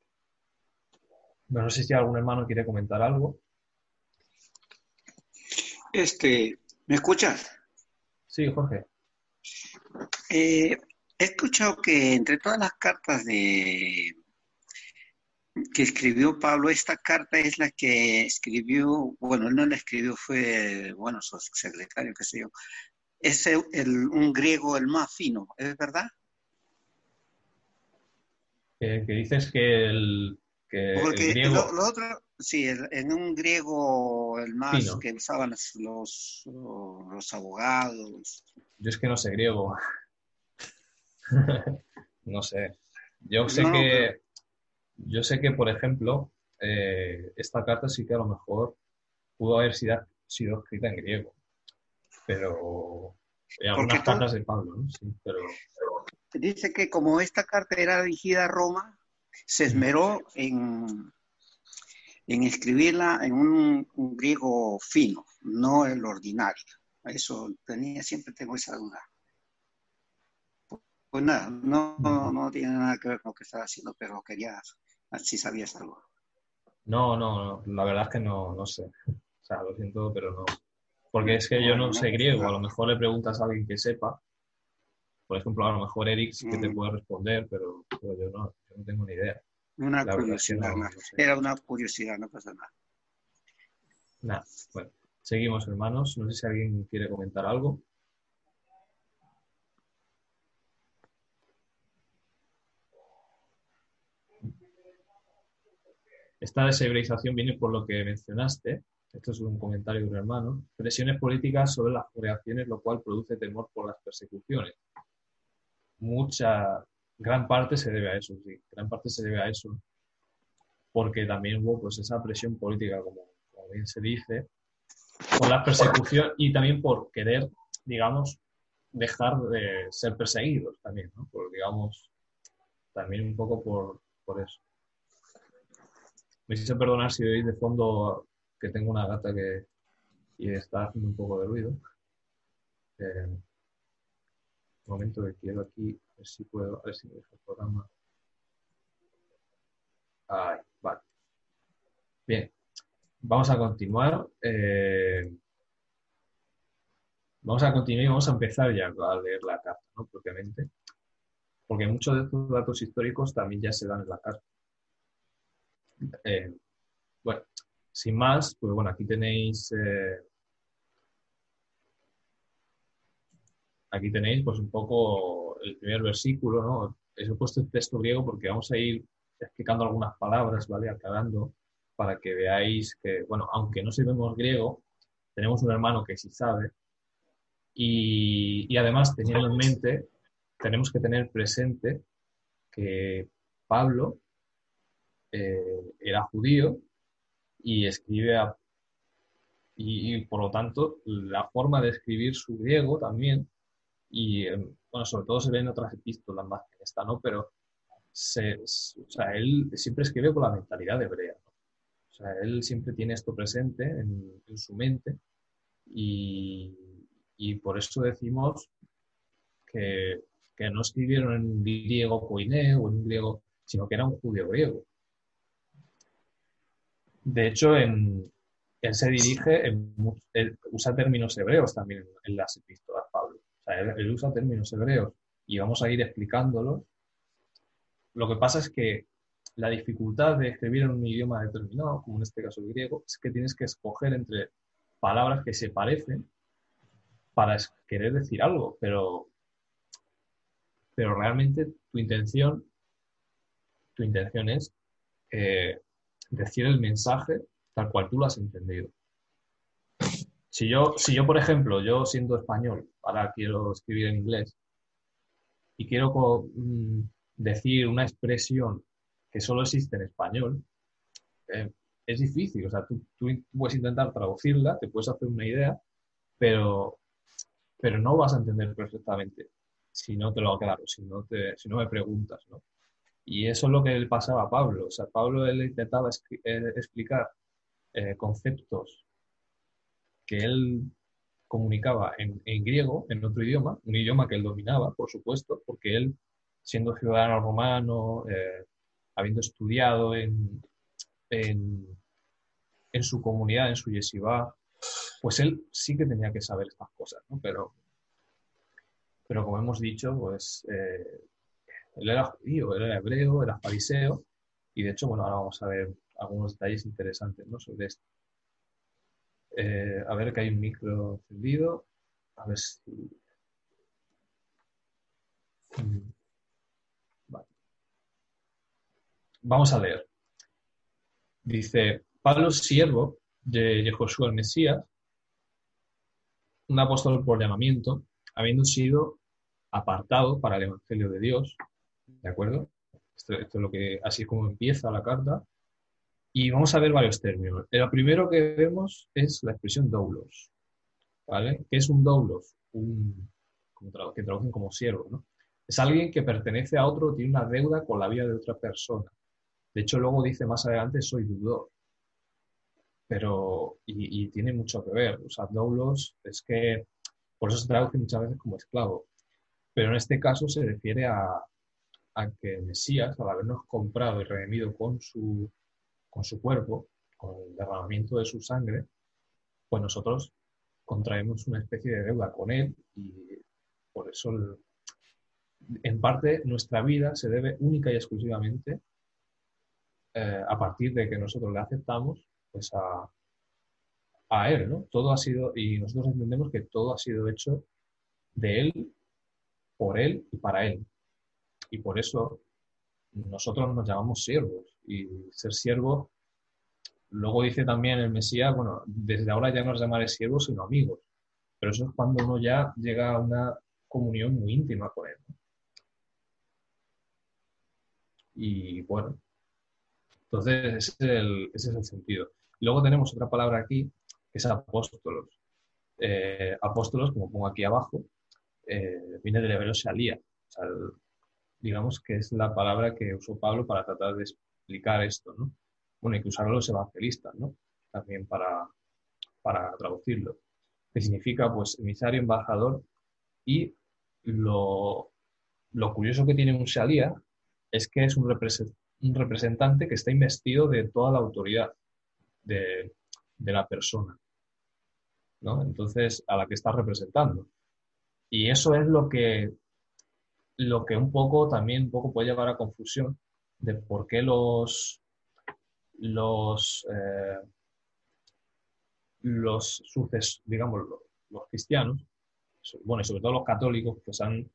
no sé si algún hermano quiere comentar algo. Este, ¿me escuchas? Sí, Jorge. Eh, he escuchado que entre todas las cartas de que escribió Pablo, esta carta es la que escribió, bueno, él no la escribió, fue, bueno, su secretario, qué sé yo. Es el, un griego el más fino, ¿es verdad? que dices que el, que Porque griego... lo, otro, sí, en un griego el más que usaban los, los, abogados. Yo es que no sé griego. no sé. Yo sé que... Yo sé que, por ejemplo, eh, esta carta sí que a lo mejor pudo haber sido, sido escrita en griego, pero hay algunas cartas de Pablo, ¿no? Sí, pero... Dice que como esta carta era dirigida a Roma, se esmeró en, en escribirla en un, griego fino, no el ordinario. Eso tenía, siempre tengo esa duda. Pues nada, no, no, tiene nada que ver con lo que estaba haciendo, pero quería si sabías algo. No, no, la verdad es que no, no sé. O sea, lo siento, pero no. Porque es que yo no sé griego. A lo mejor le preguntas a alguien que sepa. Por ejemplo, a lo mejor Eric sí que te puede responder, pero, yo, no, yo no tengo ni idea. Una curiosidad. Era una curiosidad, no pasa nada. Nada, bueno. Seguimos, hermanos. No sé si alguien quiere comentar algo. Esta deshebraización viene por lo que mencionaste, esto es un comentario de un hermano, presiones políticas sobre las reacciones, lo cual produce temor por las persecuciones. Mucha, gran parte se debe a eso, sí, gran parte se debe a eso, porque también hubo pues esa presión política, como, bien se dice, por la persecución y también por querer, digamos, dejar de ser perseguidos también, ¿no? Por, digamos, también un poco por, por eso. Me hice perdonar si veis de fondo que tengo una gata que y está haciendo un poco de ruido. Eh, un momento que quiero aquí, a ver si puedo, a ver si me deja el programa. Ahí, vale. Bien, vamos a continuar. Eh, vamos a continuar y vamos a empezar ya a leer la carta, ¿no? Propiamente. Porque muchos de estos datos históricos también ya se dan en la carta. Eh, bueno, sin más, pues bueno, aquí tenéis, eh, aquí tenéis pues un poco el primer versículo, ¿no? He puesto el texto griego porque vamos a ir explicando algunas palabras, ¿vale? Aclarando para que veáis que, bueno, aunque no sabemos griego, tenemos un hermano que sí sabe y, y además teniendo en mente, tenemos que tener presente que Pablo eh, era judío y escribe a, y, por lo tanto la forma de escribir su griego también y eh, bueno sobre todo se ve en otras epístolas más que esta no pero se, o sea, él siempre escribe con la mentalidad hebrea o sea él siempre tiene esto presente en, su mente y, y, por eso decimos que, que no escribieron en griego koiné o en griego sino que era un judío griego de hecho, en, él se dirige, en, usa términos hebreos también en, las epístolas, Pablo. O sea, él, usa términos hebreos y vamos a ir explicándolos. Lo que pasa es que la dificultad de escribir en un idioma determinado, como en este caso el griego, es que tienes que escoger entre palabras que se parecen para querer decir algo, pero, pero realmente tu intención, tu intención es eh, decir el mensaje tal cual tú lo has entendido. Si yo, si yo, por ejemplo, yo siendo español, ahora quiero escribir en inglés, y quiero mm, decir una expresión que solo existe en español, eh, es difícil. O sea, tú, puedes intentar traducirla, te puedes hacer una idea, pero, pero no vas a entender perfectamente si no te lo aclaro, si no, te, si no me preguntas, ¿no? Y eso es lo que le pasaba a Pablo. O sea, Pablo él intentaba eh, explicar eh, conceptos que él comunicaba en, griego, en otro idioma, un idioma que él dominaba, por supuesto, porque él, siendo ciudadano romano, eh, habiendo estudiado en, en, su comunidad, en su yeshiva, pues él sí que tenía que saber estas cosas, ¿no? Pero, pero como hemos dicho, pues él era judío, él era hebreo, era fariseo, y de hecho, bueno, ahora vamos a ver algunos detalles interesantes ¿no? sobre esto. Eh, a ver que hay un micro encendido. A ver si. Mm. Vamos a leer. Dice: Pablo, siervo de Josué el Mesías, un apóstol por llamamiento, habiendo sido apartado para el Evangelio de Dios, ¿De acuerdo? Esto, es lo que, así es como empieza la carta. Y vamos a ver varios términos. El primero que vemos es la expresión doulos. ¿Vale? ¿Qué es un doulos? Un, que traducen como siervo, ¿no? Es alguien que pertenece a otro, tiene una deuda con la vida de otra persona. De hecho, luego dice más adelante, soy deudor. Pero, y, y, tiene mucho que ver. O sea, doulos es que, por eso se traduce muchas veces como esclavo. Pero en este caso se refiere a, a que Mesías, al habernos comprado y redimido con su, con su cuerpo, con el derramamiento de su sangre, pues nosotros contraemos una especie de deuda con él y por eso, en parte, nuestra vida se debe única y exclusivamente eh, a partir de que nosotros le aceptamos pues a, a él, ¿no? Todo ha sido, y nosotros entendemos que todo ha sido hecho de él, por él y para él. Y por eso nosotros nos llamamos siervos. Y ser siervo, luego dice también el Mesías, bueno, desde ahora ya no nos llamaré siervos, sino amigos. Pero eso es cuando uno ya llega a una comunión muy íntima con él. Y bueno, entonces ese es, el, sentido. Luego tenemos otra palabra aquí, que es apóstolos. Eh, apóstolos, como pongo aquí abajo, eh, viene del hebreo shalía. O sea, digamos que es la palabra que usó Pablo para tratar de explicar esto, ¿no? Bueno, hay que usarlo los evangelistas, ¿no? También para, para traducirlo. Que significa, pues, emisario, embajador. Y lo, lo curioso que tiene un Shalía es que es un, representante que está investido de toda la autoridad de, de la persona, ¿no? Entonces, a la que está representando. Y eso es lo que lo que un poco también un poco puede llevar a confusión de por qué los los eh, los digamos los, cristianos bueno, y sobre todo los católicos, pues han,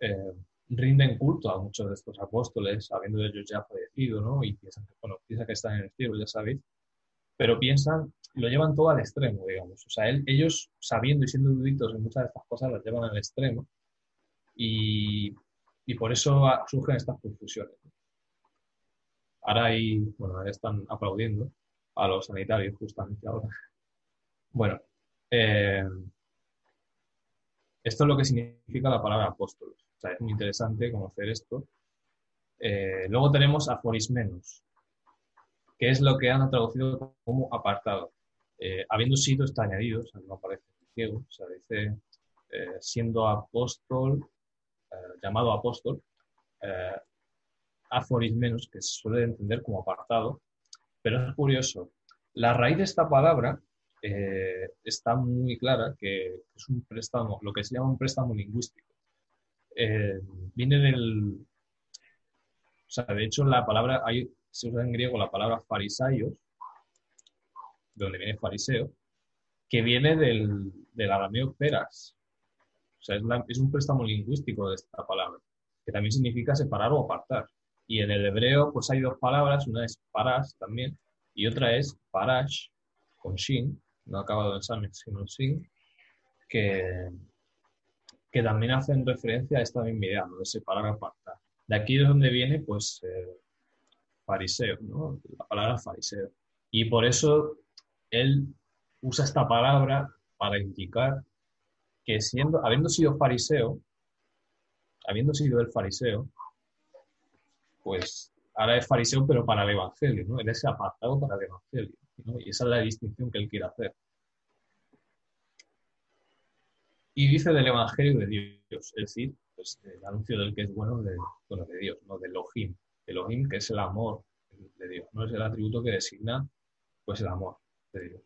eh, rinden culto a muchos de estos apóstoles, habiendo ellos ya fallecido, ¿no? Y piensan que, bueno, piensan que están en el cielo, ya sabéis, pero piensan, lo llevan todo al extremo, digamos. O sea, ellos, sabiendo y siendo eruditos en muchas de estas cosas, las llevan al extremo y, por eso surgen estas confusiones. Ahora ahí, bueno, están aplaudiendo a los sanitarios justamente ahora. Bueno, eh, esto es lo que significa la palabra apóstol. O sea, es muy interesante conocer esto. Eh, luego tenemos aforismenos, que es lo que han traducido como apartado. Eh, habiendo sido está añadido, no aparece en ciego, o sea, dice siendo apóstol, llamado apóstol, aforismenos, que se suele entender como apartado, pero es curioso. La raíz de esta palabra está muy clara, que es un préstamo, lo que se llama un préstamo lingüístico. viene del, o sea, de hecho, la palabra, hay, se usa en griego la palabra farisaios, de donde viene fariseo, que viene del, del arameo peras. O sea, es, un préstamo lingüístico de esta palabra, que también significa separar o apartar. Y en el hebreo, pues hay dos palabras, una es paras también, y otra es parash, con shin, no acabado en san, sino en shin, que, que también hacen referencia a esta misma idea, de separar o apartar. De aquí es donde viene, pues, eh, fariseo, ¿no? La palabra fariseo. Y por eso él usa esta palabra para indicar que siendo, habiendo sido fariseo, habiendo sido el fariseo, pues ahora es fariseo, pero para el Evangelio, ¿no? Él es apartado para el Evangelio, ¿no? Y esa es la distinción que él quiere hacer. Y dice del Evangelio de Dios, es decir, pues, el anuncio del que es bueno de, de Dios, no de Elohim. Elohim, que es el amor de Dios, no es el atributo que designa pues el amor de Dios.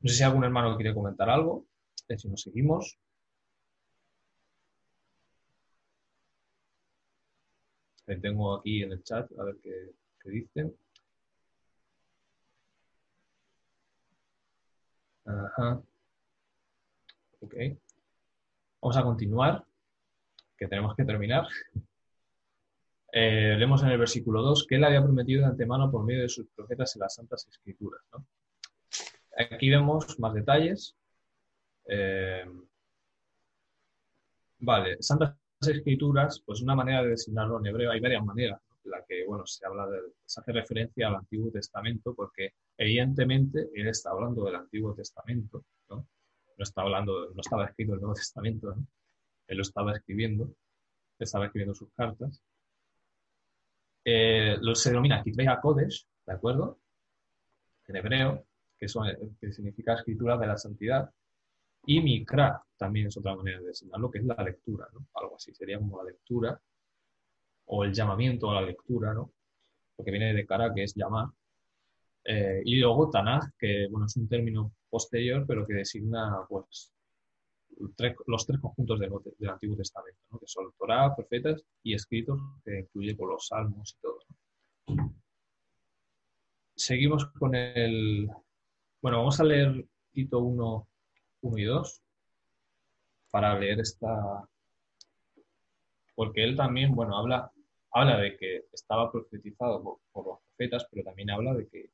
No sé si algún hermano quiere comentar algo, eh, si nos seguimos. tengo aquí en el chat a ver qué, qué dicen. Ajá. Ok. Vamos a continuar, que tenemos que terminar. Eh, leemos en el versículo 2 que él había prometido de antemano por medio de sus profetas en las Santas Escrituras. Aquí vemos más detalles. Eh, vale, Santas Escrituras, pues una manera de designarlo en hebreo, hay varias maneras. La que, bueno, se habla de, se hace referencia al Antiguo Testamento, porque evidentemente él está hablando del Antiguo Testamento, ¿no? no está hablando, no estaba escrito el Nuevo Testamento, él lo estaba escribiendo, estaba escribiendo sus cartas. Eh, lo, se denomina Kitvei Kodesh, ¿de acuerdo? En hebreo, que, son, que significa escritura de la santidad. Y Mikra también es otra manera de designarlo, que es la lectura, ¿no? Algo así, sería como la lectura o el llamamiento a la lectura, ¿no? Porque viene de cara, que es llamar. Eh, y luego Tanaj, que bueno, es un término posterior, pero que designa pues, los tres conjuntos del, Antiguo Testamento, que son Torah, profetas y escritos, que incluye por los salmos y todo. Seguimos con el... Bueno, vamos a leer Tito 1, 1 y 2 para leer esta... Porque él también, bueno, habla, habla de que estaba profetizado por, los profetas, pero también habla de que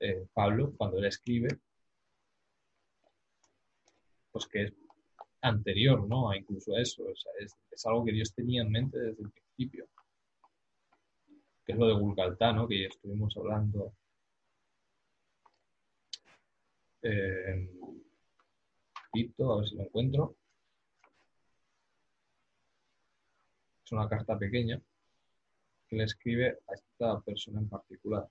eh, Pablo, cuando él escribe, pues que es anterior, ¿no? A incluso eso, o sea, es, algo que Dios tenía en mente desde el principio. Que es lo de Gulgaltá, ¿no? Que ya estuvimos hablando eh, a ver si lo encuentro. Es una carta pequeña que le escribe a esta persona en particular.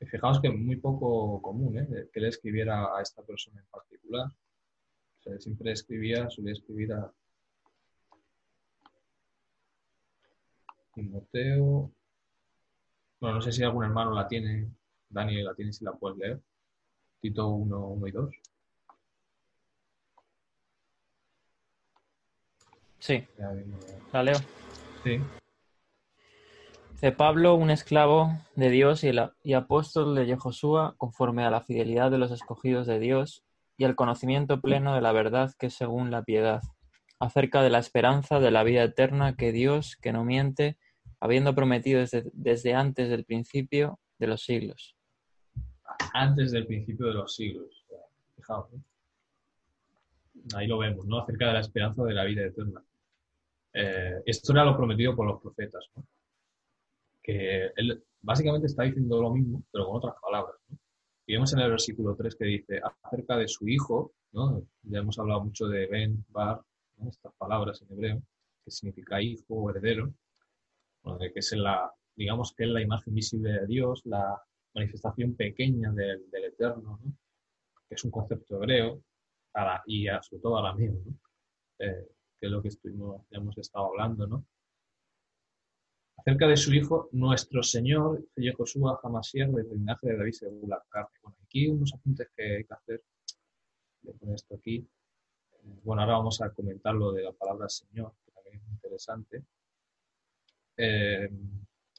Y fijaos que es muy poco común ¿eh? que le escribiera a esta persona en particular. O sea, siempre escribía, solía escribir a Timoteo. Bueno, no sé si algún hermano la tiene. Daniel la tiene, si la puedes leer. Tito 1, 1 y 2. Sí. La leo. Sí de Pablo, un esclavo de Dios y, apóstol de Jehoshua, conforme a la fidelidad de los escogidos de Dios y el conocimiento pleno de la verdad que es según la piedad, acerca de la esperanza de la vida eterna que Dios, que no miente, habiendo prometido desde, desde antes del principio de los siglos. Antes del principio de los siglos. Fijaos. Ahí lo vemos, ¿no? Acerca de la esperanza de la vida eterna. Eh, esto era lo prometido por los profetas. Que él básicamente está diciendo lo mismo, pero con otras palabras. Y vemos en el versículo 3 que dice acerca de su hijo, ¿no? Ya hemos hablado mucho de Ben, Bar, estas palabras en hebreo, que significa hijo o heredero, que es la, digamos que es la imagen visible de Dios, la manifestación pequeña del, Eterno, que es un concepto hebreo y sobre todo arameo, ¿no? Eh, que es lo que estuvimos, hemos estado hablando, ¿no? Acerca de su hijo, nuestro Señor, Josué Hamasier, del linaje de David según la carne. Bueno, aquí unos apuntes que hay que hacer. Voy a poner esto aquí. Eh, bueno, ahora vamos a comentar lo de la palabra Señor, que también es interesante. Eh,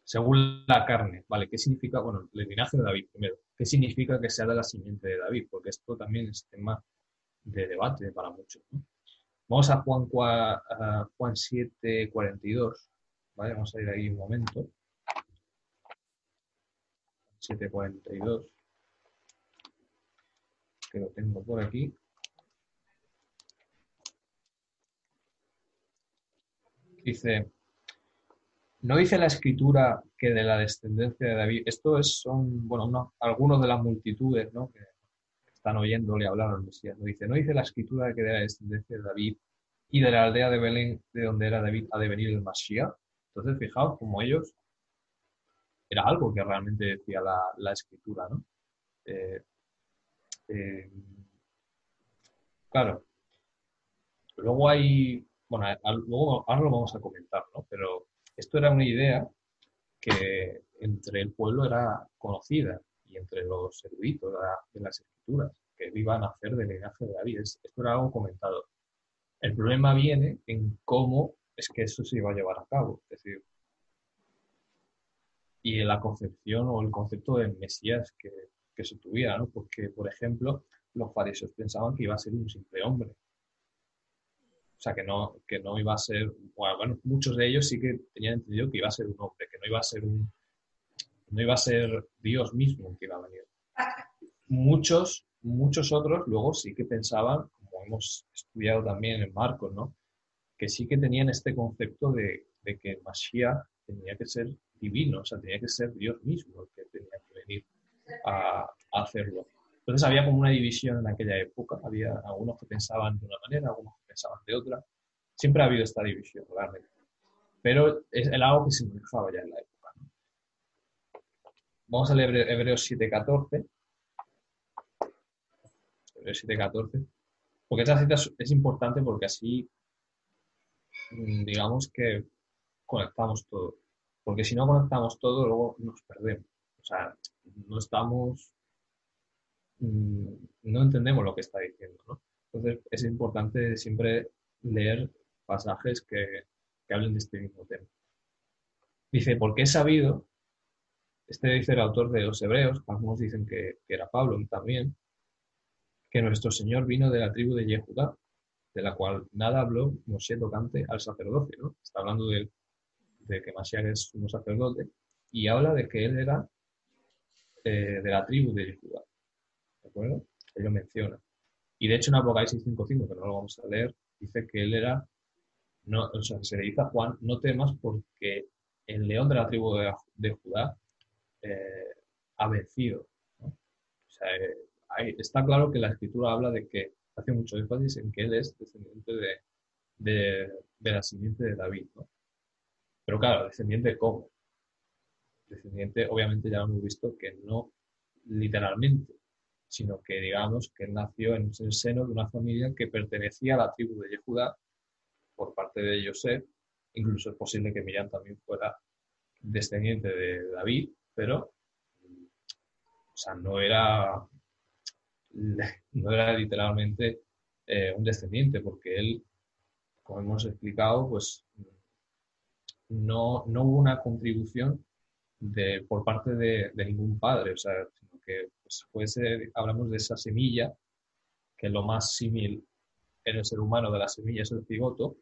según la carne, ¿vale? ¿Qué significa? Bueno, el linaje de David primero. ¿Qué significa que sea de la simiente de David? Porque esto también es tema de debate para muchos. Vamos a Juan, a Juan 7, 42. ¿Vale? Vamos a ir ahí un momento. 742. Que lo tengo por aquí. Dice, no dice la escritura que de la descendencia de David, esto es, son, bueno, algunos de las multitudes ¿no? que están oyéndole hablar al Mesías. No dice, no dice la escritura que de la descendencia de David y de la aldea de Belén, de donde era David, ha de venir el Mashiach. Entonces, fijaos como ellos, era algo que realmente decía la, escritura, ¿no? Eh, eh, claro. Luego hay, bueno, luego, ahora lo vamos a comentar, ¿no? Pero esto era una idea que entre el pueblo era conocida entre los eruditos de las escrituras, que iban a hacer del linaje de David. Esto era algo comentado. El problema viene en cómo es que eso se iba a llevar a cabo. Es decir, y en la concepción o el concepto de Mesías que, que se tuviera, ¿no? Porque, por ejemplo, los fariseos pensaban que iba a ser un simple hombre. O sea, que no, que no iba a ser, bueno, muchos de ellos sí que tenían entendido que iba a ser un hombre, que no iba a ser un, no iba a ser Dios mismo que iba a venir. Muchos, muchos otros luego sí que pensaban, como hemos estudiado también en Marcos, ¿no? que sí que tenían este concepto de, que el Mashiach tenía que ser divino, o sea, tenía que ser Dios mismo el que tenía que venir a, hacerlo. Entonces había como una división en aquella época, había algunos que pensaban de una manera, algunos que pensaban de otra. Siempre ha habido esta división, realmente. Pero es el algo que se manejaba ya en la época. Vamos a leer Hebreos 7.14. Hebreos 7.14. Porque esa cita es importante porque así Mm, digamos que conectamos todo. Porque si no conectamos todo, luego nos perdemos. O sea, no estamos, mm, no entendemos lo que está diciendo. Entonces es importante siempre leer pasajes que, hablen de este mismo tema. Dice, porque he sabido, este dice el autor de los Hebreos, algunos dicen que, era Pablo también, que nuestro Señor vino de la tribu de Yehudá, de la cual nada habló Moshe tocante al sacerdocio, ¿no? Está hablando de, que Mashiach es un sacerdote y habla de que él era eh, de la tribu de Judá. ¿De acuerdo? Él lo menciona. Y de hecho en Apocalipsis 5.5, que no lo vamos a leer, dice que él era, o sea, se le dice a Juan, no temas porque el león de la tribu de, Judá eh, ha vencido. Eh, está claro que la escritura habla de que hace mucho énfasis en que él es descendiente de, la simiente de David. Pero claro, descendiente cómo? Descendiente, obviamente ya hemos visto que no literalmente, sino que digamos que él nació en el seno de una familia que pertenecía a la tribu de Yehudá por parte de José. Incluso es posible que Miriam también fuera descendiente de David, pero o sea, no era no era literalmente eh, un descendiente, porque él, como hemos explicado, pues no, no hubo una contribución de, por parte de, ningún padre, o sea, sino que pues, hablamos de esa semilla que lo más símil en el ser humano de la semilla es el cigoto,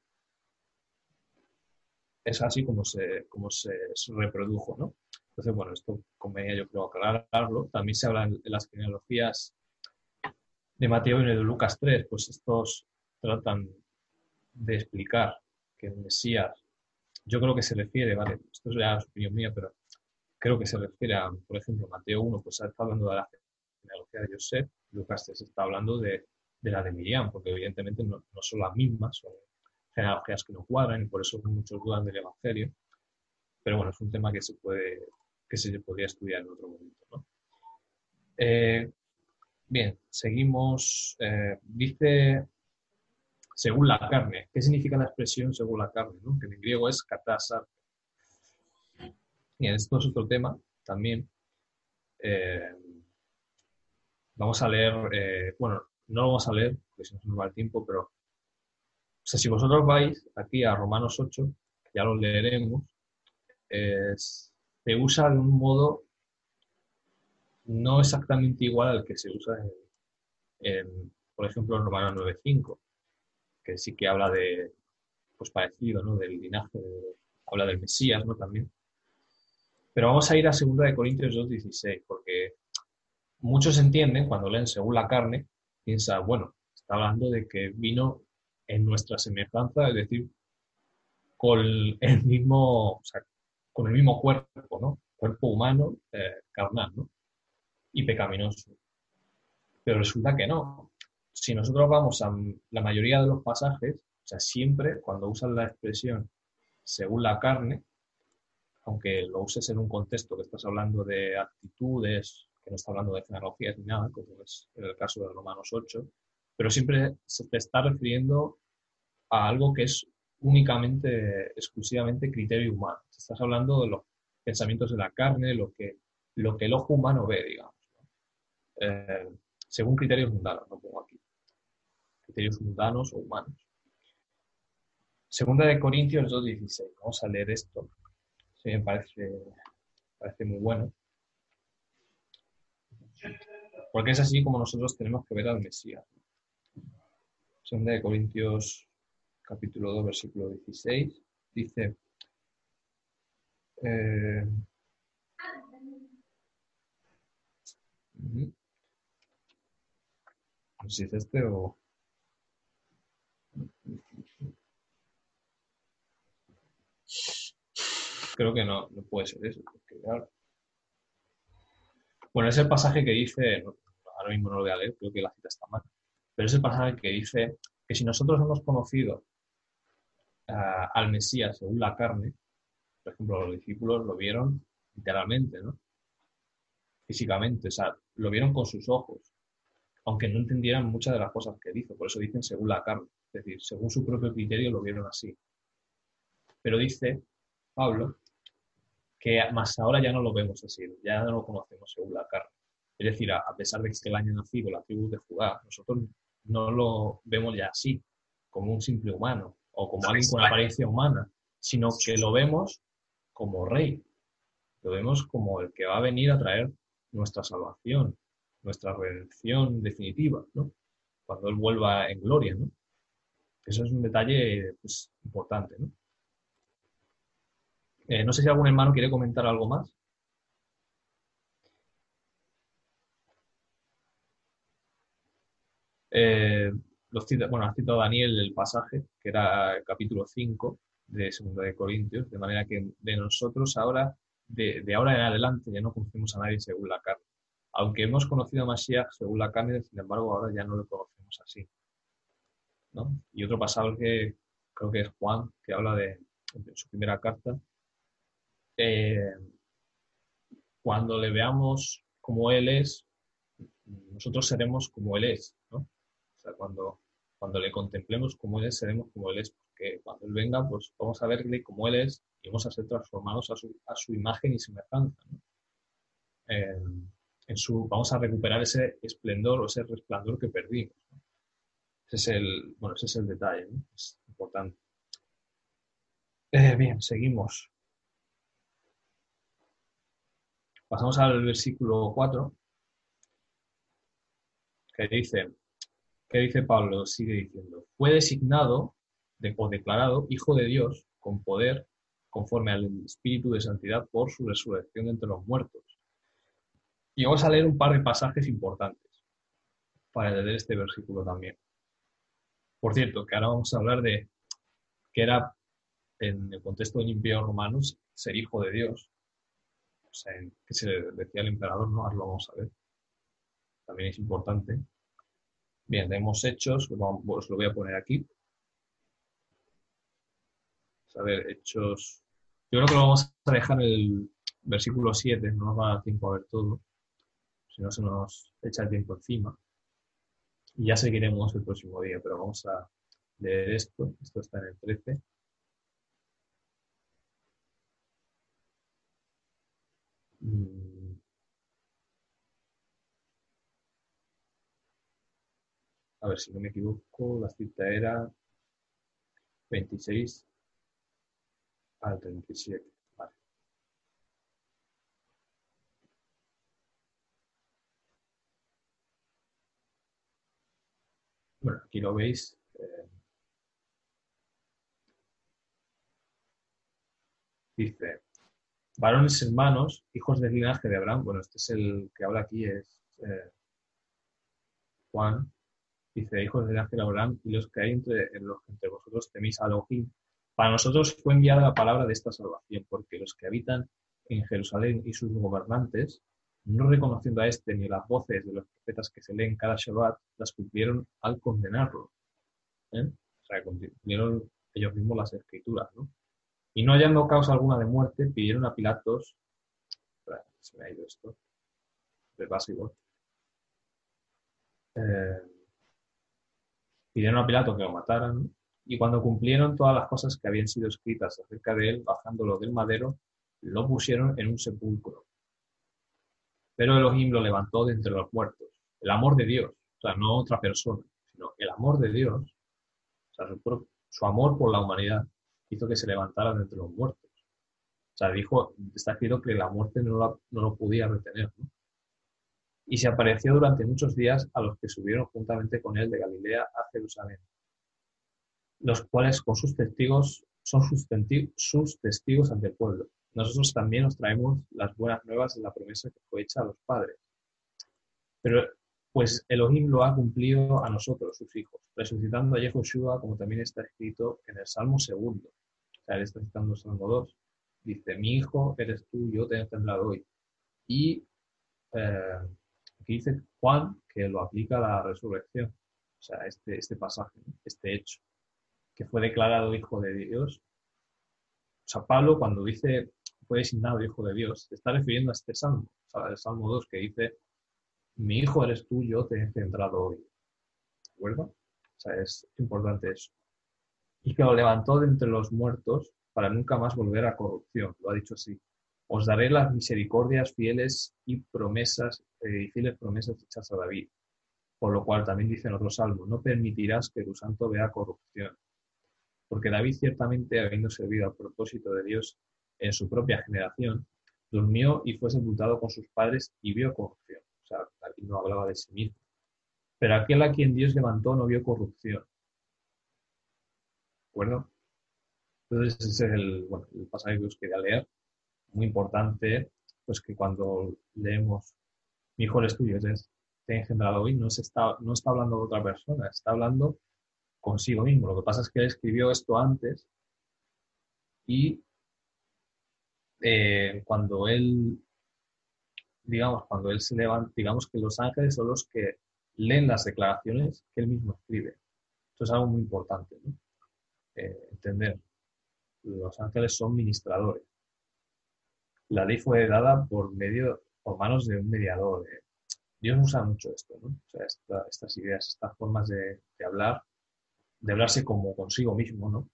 es así como se, como se, reprodujo, ¿no? Entonces, bueno, esto convenía yo creo aclararlo. También se habla en, las genealogías de Mateo y de Lucas 3, pues estos tratan de explicar que el Mesías, yo creo que se refiere, ¿vale? Esto es ya opinión mía, pero creo que se refiere a, por ejemplo, Mateo 1, pues está hablando de la genealogía de José, Lucas 3 está hablando de, la de Miriam, porque evidentemente no, no son las mismas, son genealogías que no cuadran y por eso muchos dudan del Evangelio. Pero bueno, es un tema que se puede que se podría estudiar en otro momento. Eh, bien, seguimos. Eh, dice según la carne. ¿Qué significa la expresión según la carne? Que en griego es katasar. Bien, esto es otro tema también. Eh, vamos a leer, bueno, no lo vamos a leer porque si no se nos va el tiempo, pero o sea, si vosotros vais aquí a Romanos 8, que ya lo leeremos, se usa de un modo no exactamente igual al que se usa en, por ejemplo, en Romanos 9.5, que sí que habla de, pues parecido, ¿no? Del linaje, habla del Mesías, ¿no? También. Pero vamos a ir a 2 de Corintios 2.16, porque muchos entienden, cuando leen según la carne, piensan, bueno, está hablando de que vino en nuestra semejanza, es decir, con el mismo, con el mismo cuerpo, ¿no? Cuerpo humano, eh, carnal, ¿no? Y pecaminoso. Pero resulta que no. Si nosotros vamos a la mayoría de los pasajes, o sea, siempre cuando usan la expresión según la carne, aunque lo uses en un contexto que estás hablando de actitudes, que no está hablando de genealogías ni nada, como es en el caso de Romanos 8, pero siempre se te está refiriendo a algo que es únicamente, exclusivamente criterio humano. Estás hablando de los pensamientos de la carne, lo que, lo que el ojo humano ve, digamos. Eh, según criterios mundanos, no pongo aquí. Criterios mundanos o humanos. Segunda de Corintios 2.16. Vamos a leer esto. Sí, me parece, parece muy bueno. Porque es así como nosotros tenemos que ver al Mesías. Segunda de Corintios capítulo 2, versículo 16, dice, eh, no sé si es este o... Creo que no, no puede ser eso. Bueno, es el pasaje que dice, ahora mismo no lo voy a leer, creo que la cita está mal, pero es el pasaje que dice que si nosotros hemos conocido al Mesías según la carne, por ejemplo, los discípulos lo vieron literalmente, ¿no? Físicamente, o sea, lo vieron con sus ojos, aunque no entendieran muchas de las cosas que dice, por eso dicen según la carne, es decir, según su propio criterio lo vieron así. Pero dice Pablo que más ahora ya no lo vemos así, ya no lo conocemos según la carne. Es decir, a pesar de que él haya nacido la tribu de Judá, nosotros no lo vemos ya así, como un simple humano, o como alguien con apariencia humana, sino que lo vemos como rey, lo vemos como el que va a venir a traer nuestra salvación, nuestra redención definitiva, ¿no? Cuando Él vuelva en gloria, ¿no? Eso es un detalle pues, importante, ¿no? Eh, no sé si algún hermano quiere comentar algo más. Eh, bueno, ha citado Daniel el pasaje, que era el capítulo 5 de 2 de Corintios, de manera que de nosotros ahora, de, ahora en adelante, ya no conocemos a nadie según la carne. Aunque hemos conocido a Mashiach según la carne, sin embargo, ahora ya no lo conocemos así. Y otro pasaje que creo que es Juan, que habla de, su primera carta. Eh, cuando le veamos como Él es, nosotros seremos como Él es, ¿no? O sea, cuando, cuando le contemplemos como Él es, seremos como Él es, porque cuando Él venga, pues vamos a verle como Él es y vamos a ser transformados a su, imagen y semejanza. en su, vamos a recuperar ese esplendor o ese resplandor que perdimos. Ese, es el, bueno, ese es el detalle, es importante. Eh, bien, seguimos. Pasamos al versículo 4, que dice, ¿Qué dice Pablo? Sigue diciendo, fue designado o declarado hijo de Dios con poder conforme al espíritu de santidad por su resurrección entre los muertos. Y vamos a leer un par de pasajes importantes para leer este versículo también. Por cierto, que ahora vamos a hablar de que era, en el contexto del Imperio Romano, ser hijo de Dios. O sea, que se decía al emperador, ¿no? Ahora lo vamos a ver. También es importante. Bien, tenemos hechos, os lo voy a poner aquí. A ver, hechos. Yo creo que lo vamos a dejar en el versículo 7, no nos va a dar tiempo a ver todo. Si no, se nos echa el tiempo encima. Y ya seguiremos el próximo día, pero vamos a leer esto. Esto está en el 13. A ver si no me equivoco, la cita era 26 al 37. Vale. Bueno, aquí lo veis. Eh, dice, varones hermanos, hijos del linaje de Abraham. Bueno, este es el que habla aquí, es eh, Juan. Dice, hijos de Abraham, y los que hay entre, los entre vosotros teméis a Elohim, para nosotros fue enviada la palabra de esta salvación, porque los que habitan en Jerusalén y sus gobernantes, no reconociendo a este ni las voces de los profetas que se leen cada Shabbat, las cumplieron al condenarlo. ¿eh? O sea, cumplieron ellos mismos las escrituras, ¿no? Y no hallando causa alguna de muerte, pidieron a Pilatos, se me ha ido esto, de básico, eh, pidieron a Pilato que lo mataran, y cuando cumplieron todas las cosas que habían sido escritas acerca de él, bajándolo del madero, lo pusieron en un sepulcro. Pero Elohim lo levantó de entre los muertos. El amor de Dios, o sea, no otra persona, sino el amor de Dios, o sea, su, amor por la humanidad, hizo que se levantara de entre los muertos. O sea, dijo, está escrito que la muerte no, no lo podía retener. Y se apareció durante muchos días a los que subieron juntamente con él de Galilea a Jerusalén los cuales con sus testigos son sus, testigos ante el pueblo. Nosotros también nos traemos las buenas nuevas de la promesa que fue hecha a los padres. Pero pues Elohim lo ha cumplido a nosotros, sus hijos, resucitando a Yehoshua, como también está escrito en el Salmo segundo. O sea, él está citando el Salmo 2. Dice, mi hijo eres tú, yo te he engendrado hoy. Y eh, aquí dice Juan que lo aplica a la resurrección. O sea, este, este pasaje, este hecho que fue declarado hijo de Dios. O sea, Pablo cuando dice fue designado hijo de Dios, se está refiriendo a este salmo, o sea, el Salmo 2 que dice, mi hijo eres tú, yo te he centrado hoy. ¿De acuerdo? O sea, es importante eso. Y que lo levantó de entre los muertos para nunca más volver a corrupción, lo ha dicho así. Os daré las misericordias fieles y promesas, eh, fieles promesas hechas a David. Por lo cual también dice en otro salmo, no permitirás que tu santo vea corrupción porque David ciertamente, habiendo servido al propósito de Dios en su propia generación, durmió y fue sepultado con sus padres y vio corrupción. O sea, aquí no hablaba de sí mismo. Pero aquel a quien Dios levantó no vio corrupción. ¿De acuerdo? Entonces ese es el, bueno, el pasaje que os quería leer. Muy importante, pues que cuando leemos mi hijo eres tuyo, es, te hoy, no, se está, no está hablando de otra persona, está hablando consigo mismo. Lo que pasa es que él escribió esto antes y eh, cuando él, digamos, cuando él se levanta, digamos que los ángeles son los que leen las declaraciones que él mismo escribe. Esto es algo muy importante. Eh, entender. Los ángeles son ministradores. La ley fue dada por medio, por manos de un mediador. Eh. Dios usa mucho esto, estas ideas, estas formas de hablar de hablarse como consigo mismo, ¿no?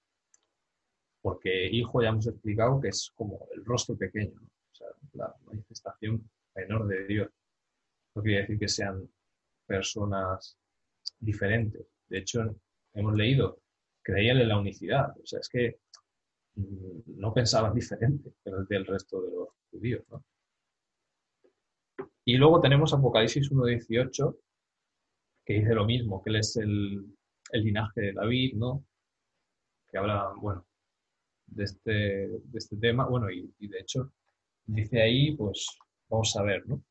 Porque hijo ya hemos explicado que es como el rostro pequeño, la manifestación menor de Dios. No quiere decir que sean personas diferentes. De hecho, hemos leído, creían en la unicidad. O sea, es que no pensaban diferente del resto de los judíos, ¿no? Y luego tenemos Apocalipsis 1.18, que dice lo mismo, que él es el, linaje de David, ¿no? Que habla, bueno, de este, este tema, bueno, y, de hecho dice ahí, pues vamos a ver, ¿no?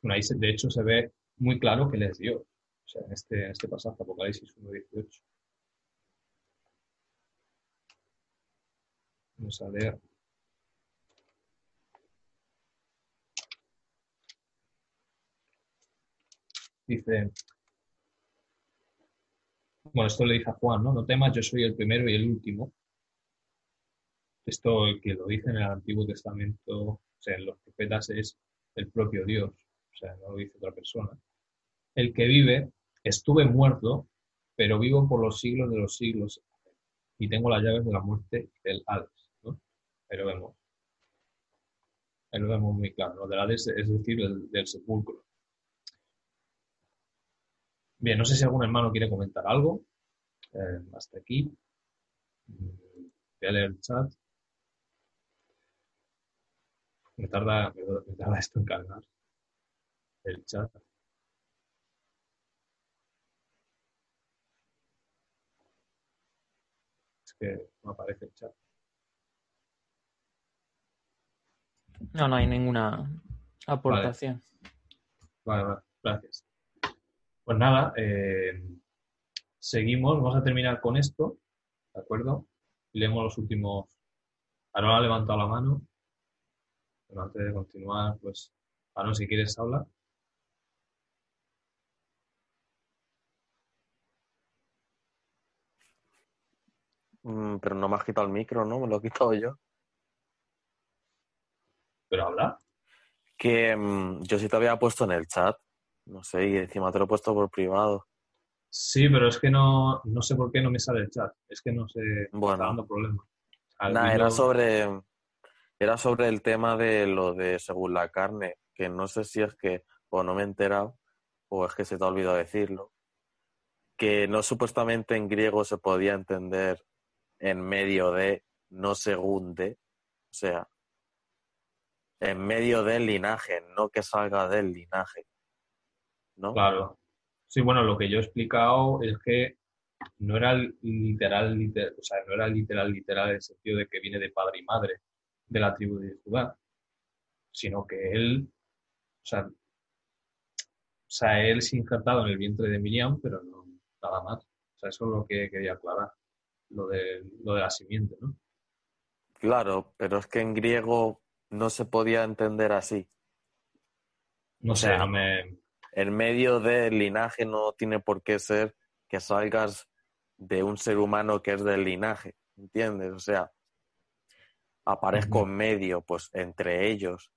Bueno, ahí de hecho se ve muy claro que él es Dios, o sea, en este, en este pasaje, Apocalipsis 1.18. Vamos a leer. Dice, bueno, esto le dice a Juan, ¿no? No temas, yo soy el primero y el último. Esto que lo dice en el Antiguo Testamento, o sea, en los profetas es el propio Dios, o sea, no lo dice otra persona. El que vive, estuve muerto, pero vivo por los siglos de los siglos y tengo las llaves de la muerte del Hades. Ahí lo vemos. Ahí lo vemos muy claro, ¿no? Del Hades, es decir, del sepulcro. Bien, no sé si algún hermano quiere comentar algo. Eh, hasta aquí. Voy a leer el chat. Me tarda, me tarda esto en cargar el chat. Es que no aparece el chat. No, no hay ninguna aportación. Vale, vale, gracias. Pues nada, eh, seguimos, vamos a terminar con esto, ¿de acuerdo? Leemos los últimos. Aaron ha levantado la mano, pero antes de continuar, pues, Aaron, si quieres hablar. Mm, pero no me has quitado el micro, ¿no? Me lo he quitado yo. Pero habla. Que mm, yo sí te había puesto en el chat. No sé, y encima te lo he puesto por privado. Sí, pero es que no, no sé por qué no me sale el chat. Es que no sé, bueno, está dando problemas. Nada, era sobre era sobre el tema de lo de según la carne, que no sé si es que o no me he enterado o es que se te ha olvidado decirlo, que no supuestamente en griego se podía entender en medio de, no según de, o sea, en medio del linaje, no que salga del linaje. Claro. Sí, bueno, lo que yo he explicado es que no era literal, literal, o sea, no era literal, literal en el sentido de que viene de padre y madre de la tribu de Judá, sino que él, o sea, o sea, él se ha injertado en el vientre de Miriam, pero no nada más. O sea, eso es lo que quería aclarar, lo de, lo de la simiente, ¿no? Claro, pero es que en griego no se podía entender así. No sé, no me, en medio del linaje no tiene por qué ser que salgas de un ser humano que es del linaje, ¿entiendes? O sea, aparezco en medio, pues entre ellos,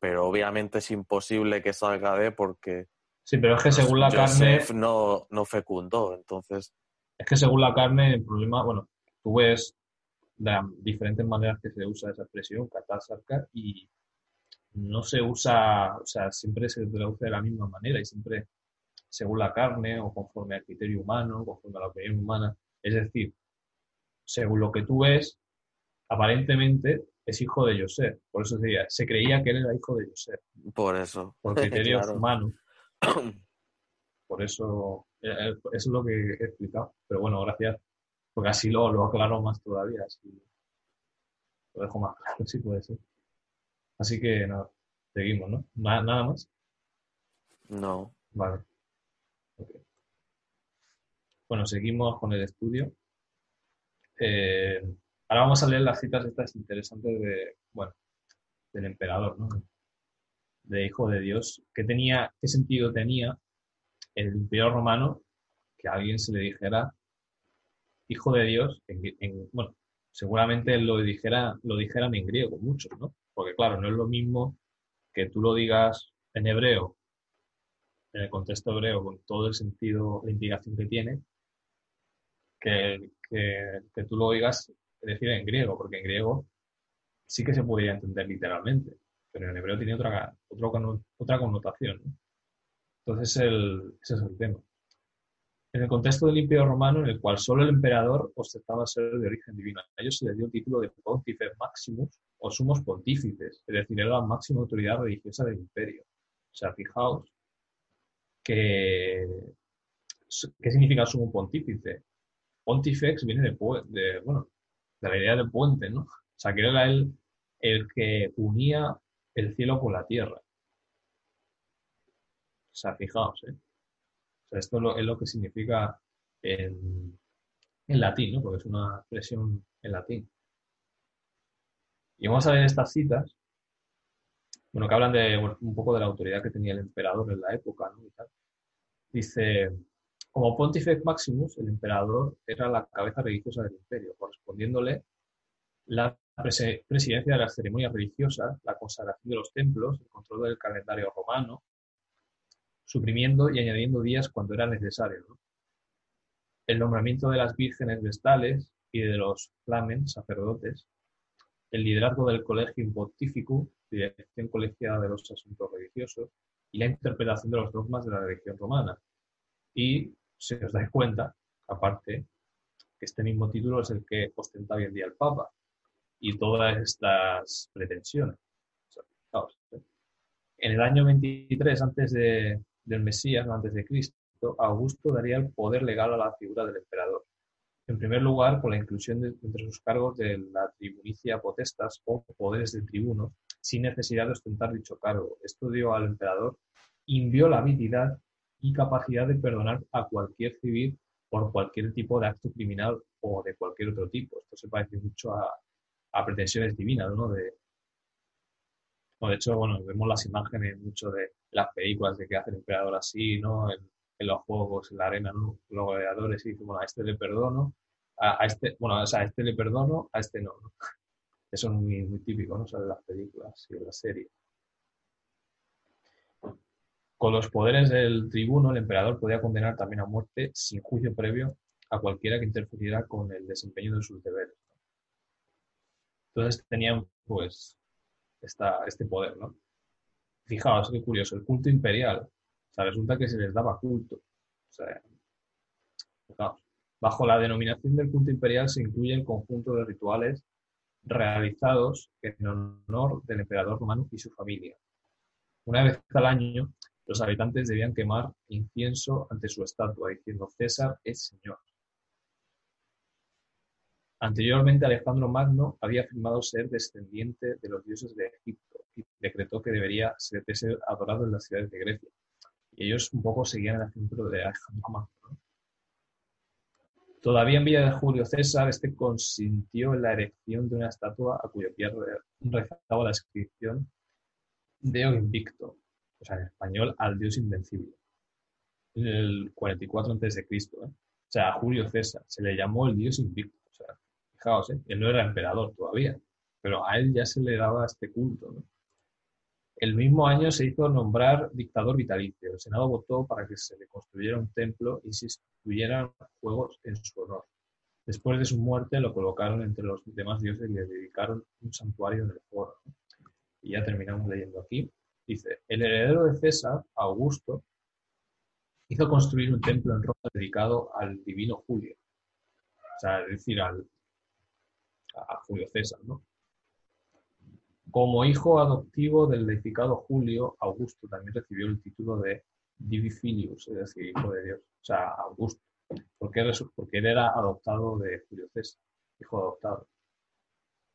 pero obviamente es imposible que salga de porque... Sí, pero es que según la carne... No, no fecundó, entonces... Es que según la carne, el problema, bueno, tú ves de diferentes maneras que se usa esa expresión, catásarca, y no se usa, o sea, siempre se traduce de la misma manera y siempre según la carne o conforme al criterio humano, conforme a la opinión humana. Es decir, según lo que tú ves, aparentemente es hijo de José. Por eso se, se creía que él era hijo de José. Por eso. Por criterio humano. Por eso, eh, eh, eso es lo que he explicado. Pero bueno, gracias. Porque así lo, lo aclaro más todavía. Así lo dejo más claro, si puede ser. Así que nada, seguimos, ¿no? ¿Nada, más? No. Vale. Bueno, seguimos con el estudio. Eh, ahora vamos a leer las citas estas interesantes de, bueno, del emperador, ¿no? De hijo de Dios. ¿Qué, tenía, qué sentido tenía el imperio romano que a alguien se le dijera hijo de Dios? bueno, seguramente lo, dijera, lo dijeran en griego, muchos, ¿no? Porque claro, no es lo mismo que tú lo digas en hebreo, en el contexto hebreo, con todo el sentido, de indicación que tiene, que, que, tú lo digas decir en griego, porque en griego sí que se podría entender literalmente, pero en hebreo tiene otra, otra connotación. Entonces, el, ese es el tema en el contexto del Imperio Romano, en el cual solo el emperador ostentaba ser de origen divino. A ellos se les dio el título de Pontifex Maximus o Sumos Pontífices, es decir, era la máxima autoridad religiosa del imperio. O sea, fijaos que, ¿qué significa sumo pontífice? Pontifex viene de, de, bueno, de la idea de puente, ¿no? O sea, que era él el que unía el cielo con la tierra. O sea, fijaos, ¿eh? Esto es lo, que significa en, en latín, ¿no? Porque es una expresión en latín. Y vamos a ver estas citas, bueno, que hablan de un poco de la autoridad que tenía el emperador en la época, ¿no? Dice, como Pontifex Maximus, el emperador era la cabeza religiosa del imperio, correspondiéndole la presidencia de las ceremonias religiosas, la consagración de los templos, el control del calendario romano, suprimiendo y añadiendo días cuando era necesario. El nombramiento de las vírgenes vestales y de los flamen, sacerdotes, el liderazgo del Colegio Pontificum, dirección colegiada de los asuntos religiosos, y la interpretación de los dogmas de la religión romana. Y, si os dais cuenta, aparte, que este mismo título es el que ostenta hoy en día el Papa, y todas estas pretensiones. ¿eh? En el año 23 antes de, del Mesías, antes de Cristo, Augusto daría el poder legal a la figura del emperador. En primer lugar, con la inclusión entre sus cargos de la tribunicia potestas o poderes de tribuno, sin necesidad de ostentar dicho cargo. Esto dio al emperador inviolabilidad y capacidad de perdonar a cualquier civil por cualquier tipo de acto criminal o de cualquier otro tipo. Esto se parece mucho a, pretensiones divinas, ¿no? De hecho, bueno, vemos las imágenes mucho de las películas de que hace el emperador así, ¿no? En, los juegos, en la arena, ¿no? Los goleadores y dice, bueno, a este le perdono, a, este, bueno, a este le perdono, a este no. Eso es muy, muy típico, ¿no? O las películas y de las series. Con los poderes del tribuno, el emperador podía condenar también a muerte sin juicio previo a cualquiera que interfiriera con el desempeño de sus deberes. Entonces tenían, pues, esta, este poder, ¿no? Fijaos, qué curioso, el culto imperial. O sea, resulta que se les daba culto. O sea, fijaos. Bajo la denominación del culto imperial se incluye el conjunto de rituales realizados en honor del emperador romano y su familia. Una vez al año, los habitantes debían quemar incienso ante su estatua, diciendo César es Señor. Anteriormente, Alejandro Magno había afirmado ser descendiente de los dioses de Egipto y decretó que debería ser, adorado en las ciudades de Grecia. Y ellos un poco seguían el ejemplo de Alejandro Magno. Todavía en vida de Julio César, este consintió en la erección de una estatua a cuyo pie rezaba la inscripción Deo Invicto, o sea, en español, al Dios Invencible, en el 44 a.C. ¿eh? O sea, a Julio César se le llamó el Dios Invicto. Fijaos, ¿eh? él no era emperador todavía, pero a él ya se le daba este culto. ¿no? El mismo año se hizo nombrar dictador vitalicio. El Senado votó para que se le construyera un templo y se instituyeran juegos en su honor. Después de su muerte lo colocaron entre los demás dioses y le dedicaron un santuario en el foro. Y ya terminamos leyendo aquí. Dice, el heredero de César, Augusto, hizo construir un templo en Roma dedicado al divino Julio. O sea, es decir, al, a Julio César, ¿no? Como hijo adoptivo del deificado Julio, Augusto también recibió el título de Divi Filius, es decir, hijo de Dios, o sea, Augusto, porque, porque él era adoptado de Julio César, hijo adoptado.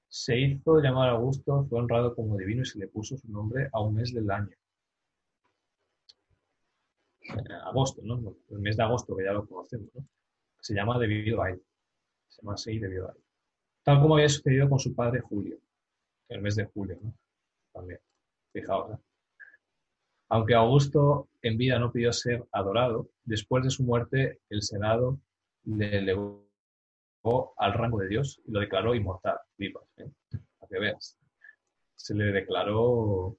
Se hizo llamar Augusto, fue honrado como divino y se le puso su nombre a un mes del año. agosto, ¿no? El mes de agosto, que ya lo conocemos, ¿no? Se llama debido a él. Se llama así debido a él. Tal como había sucedido con su padre Julio el mes de julio, ¿no? También, fijaos. ¿eh? Aunque Augusto en vida no pidió ser adorado, después de su muerte el Senado le elevó al rango de Dios y lo declaró inmortal, vivas, ¿eh? para que veas. Se le declaró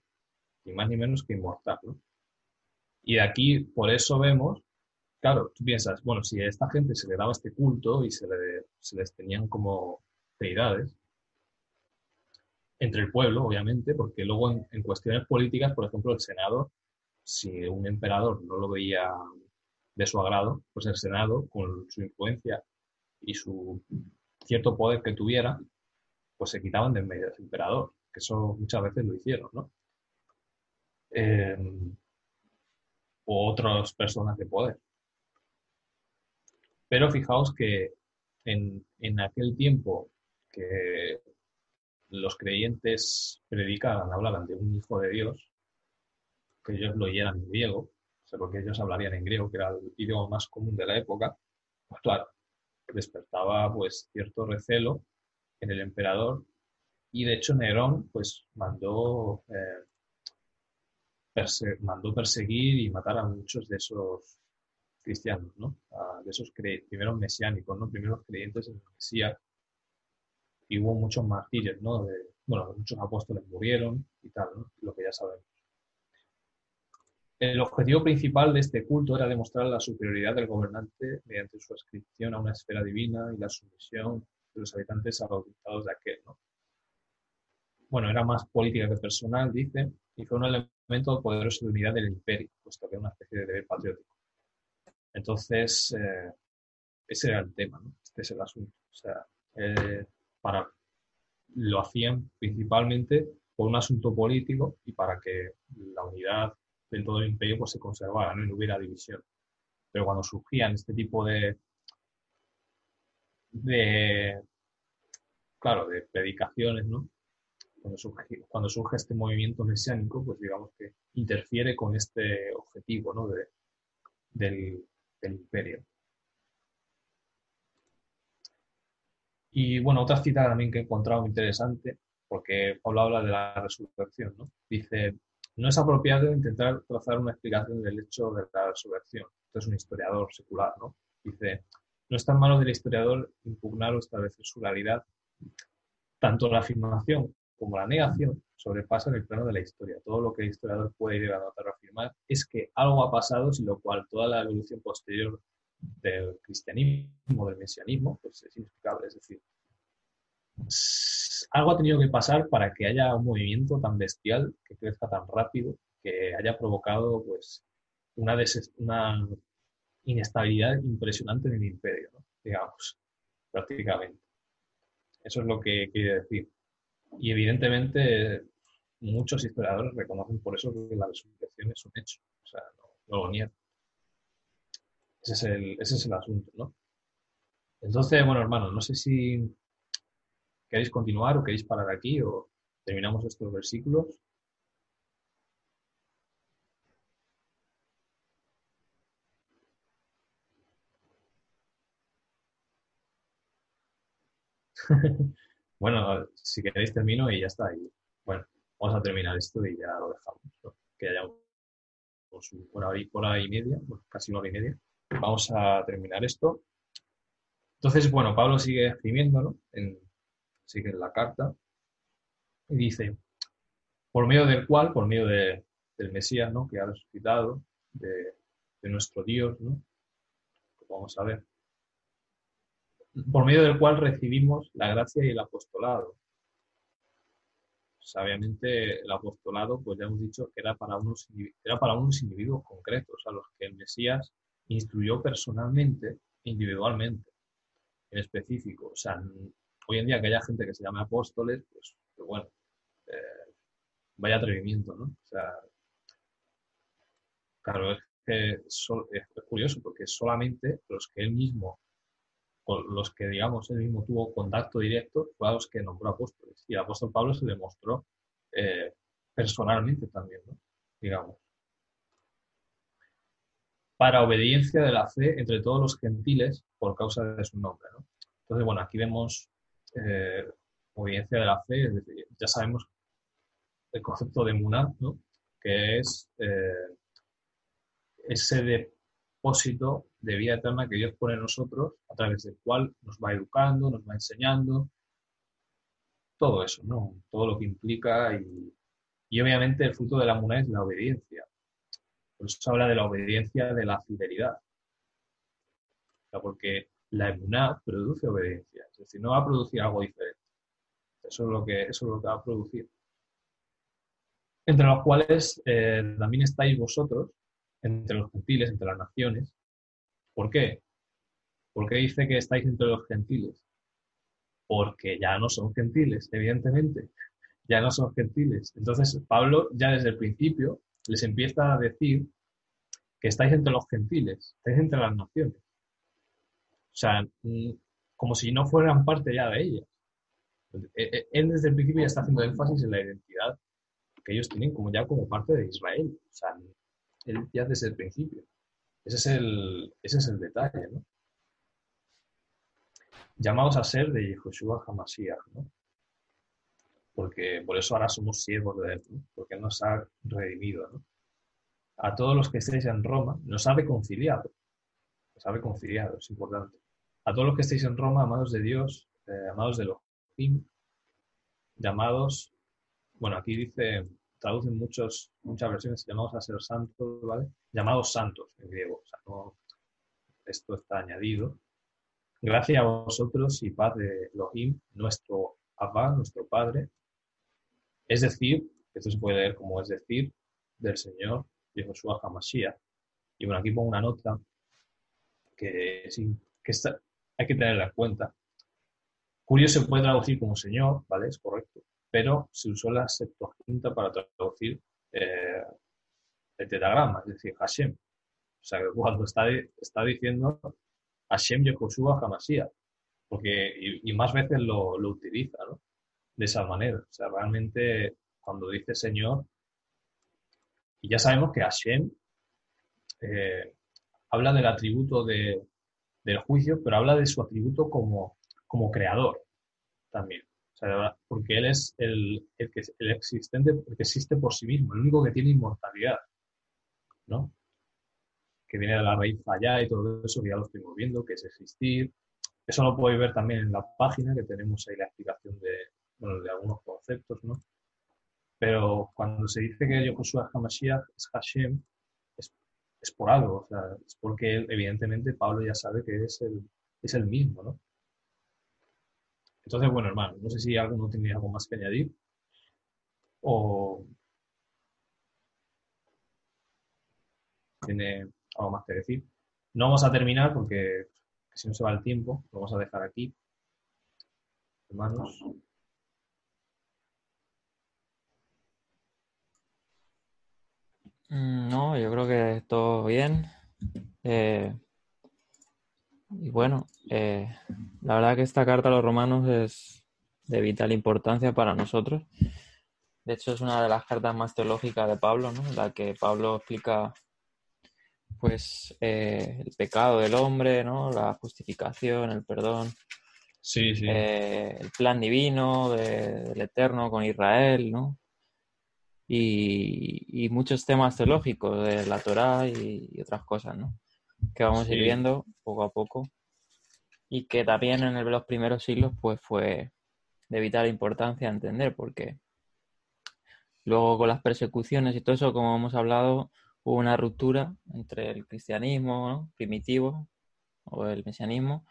ni más ni menos que inmortal. ¿no? Y aquí, por eso vemos, claro, tú piensas, bueno, si a esta gente se le daba este culto y se, se les tenían como deidades, entre el pueblo, obviamente, porque luego en, cuestiones políticas, por ejemplo, el Senado, si un emperador no lo veía de su agrado, pues el Senado, con su influencia y su cierto poder que tuviera, pues se quitaban de en medio del emperador, que eso muchas veces lo hicieron, ¿no? Eh, o otras personas de poder. Pero fijaos que en aquel tiempo que los creyentes predicaban, hablaban de un hijo de Dios, que ellos lo oyeran en griego, o sea, porque ellos hablarían en griego, que era el idioma más común de la época, pues claro, despertaba pues cierto recelo en el emperador y de hecho Nerón pues mandó, eh, mandó perseguir y matar a muchos de esos cristianos, ¿no? de esos mesiánicos, ¿no? Primeros creyentes en el Mesías. Y hubo muchos martirios, ¿no? De, bueno, muchos apóstoles murieron y tal, ¿no? Lo que ya sabemos. El objetivo principal de este culto era demostrar la superioridad del gobernante mediante su ascripción a una esfera divina y la sumisión de los habitantes a los dictados de aquel. ¿no? Bueno, era más política que personal, dice, y fue un elemento poderoso de unidad del imperio, puesto que era una especie de deber patriótico. Entonces, eh, ese era el tema, ¿no? este es el asunto. O sea, eh, para, lo hacían principalmente por un asunto político y para que la unidad del todo el imperio pues, se conservara ¿no? y no hubiera división. Pero cuando surgían este tipo de, de claro, de predicaciones, ¿no? Cuando surge, este movimiento mesiánico, pues digamos que interfiere con este objetivo ¿no? de, del imperio. Y bueno, otra cita también que he encontrado muy interesante, porque Pablo habla de la resurrección, ¿no? Dice, no es apropiado intentar trazar una explicación del hecho de la resurrección. Esto es un historiador secular, ¿no? Dice, no está en manos del historiador impugnar o establecer su realidad. Tanto la afirmación como la negación sobrepasan el plano de la historia. Todo lo que el historiador puede llegar a notar o afirmar es que algo ha pasado, sin lo cual toda la evolución posterior del cristianismo, del mesianismo, pues es inexplicable. Es decir, algo ha tenido que pasar para que haya un movimiento tan bestial, que crezca tan rápido, que haya provocado pues una, una inestabilidad impresionante en el imperio, digamos, prácticamente. Eso es lo que quiere decir. Y evidentemente muchos historiadores reconocen por eso que la resurrección es un hecho, o sea, no, lo niegan. Ese es, el, ese es el asunto, ¿no? Entonces, bueno, hermanos, no sé si ¿Queréis continuar o queréis parar aquí o terminamos estos versículos? bueno, si queréis termino y ya está. Y, bueno, vamos a terminar esto y ya lo dejamos. Que haya por ahí, por ahí y media, casi una hora y media. Vamos a terminar esto. Entonces, bueno, Pablo sigue escribiendo ¿no? en, sigue en la carta, y dice, por medio del cual, por medio de, del Mesías, ¿no? que ha resucitado, de, nuestro Dios, ¿no? vamos a ver, por medio del cual recibimos la gracia y el apostolado. Sabiamente el apostolado, pues ya hemos dicho que era para unos, era para unos individuos concretos, a los que el Mesías instruyó personalmente, individualmente, en específico. O sea, hoy en día que haya gente que se llame apóstoles, pues, pues bueno, eh, vaya atrevimiento, ¿no? O sea, claro, es, que es, curioso porque solamente los que él mismo, los que digamos él mismo tuvo contacto directo, fue a los que nombró apóstoles. Y el apóstol Pablo se le mostró eh, personalmente también, ¿no? Digamos para obediencia de la fe entre todos los gentiles por causa de su nombre. ¿no? Entonces, bueno, aquí vemos eh, obediencia de la fe, ya sabemos el concepto de Muná, que es eh, ese depósito de vida eterna que Dios pone en nosotros, a través del cual nos va educando, nos va enseñando, todo eso, ¿no? Todo lo que implica y, y obviamente el fruto de la Muná es la obediencia. Por eso habla de la obediencia de la fidelidad. porque la emuná produce obediencia, es decir, no va a producir algo diferente. Eso es lo que, eso es lo que va a producir. Entre los cuales eh, también estáis vosotros, entre los gentiles, entre las naciones. ¿Por qué? ¿Por qué dice que estáis entre los gentiles? Porque ya no son gentiles, evidentemente. Ya no son gentiles. Entonces, Pablo ya desde el principio les empieza a decir que estáis entre los gentiles, estáis entre las naciones. O sea, mm, como si no fueran parte ya de ellas. E, e, él desde el principio ya está haciendo énfasis en la identidad que ellos tienen como ya como parte de Israel. O sea, él ya desde el principio. Ese es el, ese es el detalle, ¿no? Llamados a ser de Yehoshua Hamashiach, ¿no? Porque por eso ahora somos siervos de él, ¿no? Porque nos ha redimido. A todos los que estéis en Roma, nos ha reconciliado. Nos ha reconciliado, es importante. A todos los que estéis en Roma, amados de Dios, eh, amados de Elohim, llamados, bueno, aquí dice, traducen muchos, muchas versiones, llamados a ser santos, ¿vale? Llamados santos en griego, esto está añadido. Gracias a vosotros y paz de Elohim, nuestro Abba, nuestro Padre. Es decir, esto se puede leer como es decir, del Señor de Josué Hamashiach. Y bueno, aquí pongo una nota que, que está, hay que tenerla en cuenta. Curio se puede traducir como Señor, ¿vale? Es correcto, pero se usó la Septuaginta para traducir eh, el tetragrama, es decir, Hashem. O sea, que cuando está, está diciendo Hashem Yehoshua Hamashiach, porque, y, más veces lo, utiliza, ¿no? De esa manera. O sea, realmente cuando dice Señor, y ya sabemos que Hashem eh, habla del atributo de, del juicio, pero habla de su atributo como, como creador también. porque él es el, el, que, el existente, el que existe por sí mismo, el único que tiene inmortalidad, ¿no? Que viene de la raíz allá y todo eso que ya lo estuvimos viendo, que es existir. Eso lo podéis ver también en la página, que tenemos ahí la explicación de, bueno, de algunos conceptos, ¿no? Pero cuando se dice que Yoshua HaMashiach es Hashem, es por algo, o sea, es porque evidentemente Pablo ya sabe que es el, es el mismo, ¿no? Entonces, bueno, hermano, no sé si alguno tiene algo más que añadir o tiene algo más que decir. No vamos a terminar porque si no se va el tiempo, lo vamos a dejar aquí. Hermanos. No, yo creo que todo bien. Eh, y bueno, eh, la verdad que esta carta a los romanos es de vital importancia para nosotros. De hecho, es una de las cartas más teológicas de Pablo, ¿no? La que Pablo explica, pues, eh, el pecado del hombre, ¿no? La justificación, el perdón. Sí, sí. el plan divino del Eterno con Israel, ¿no? Y, muchos temas teológicos de la Torá y, otras cosas, ¿no? Que vamos a ir viendo poco a poco y que también en los primeros siglos pues fue de vital importancia entender porque luego con las persecuciones y todo eso, como hemos hablado, hubo una ruptura entre el cristianismo primitivo o el mesianismo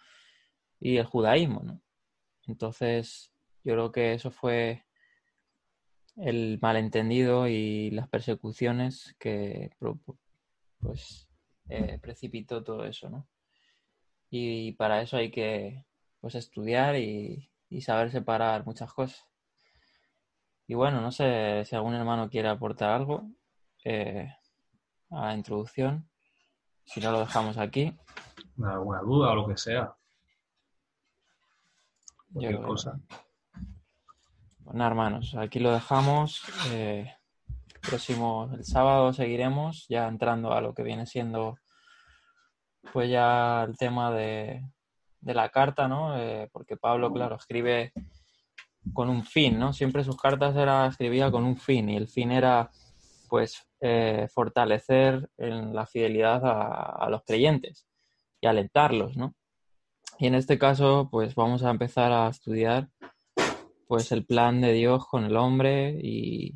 y el judaísmo, ¿no? Entonces, yo creo que eso fue el malentendido y las persecuciones que pues eh, precipitó todo eso, ¿no? Y para eso hay que pues estudiar y, saber separar muchas cosas. Y bueno, no sé si algún hermano quiere aportar algo eh, a la introducción. Si no, lo dejamos aquí. ¿Alguna duda o lo que sea? Cualquier cosa. Bueno, hermanos, aquí lo dejamos. Eh, próximo, el sábado seguiremos ya entrando a lo que viene siendo pues ya el tema de, la carta, ¿no? Eh, porque Pablo, claro, escribe con un fin, ¿no? Siempre sus cartas era escribía con un fin y el fin era pues eh, fortalecer la fidelidad a, a, los creyentes y alentarlos, ¿no? Y en este caso, pues vamos a empezar a estudiar pues el plan de Dios con el hombre y,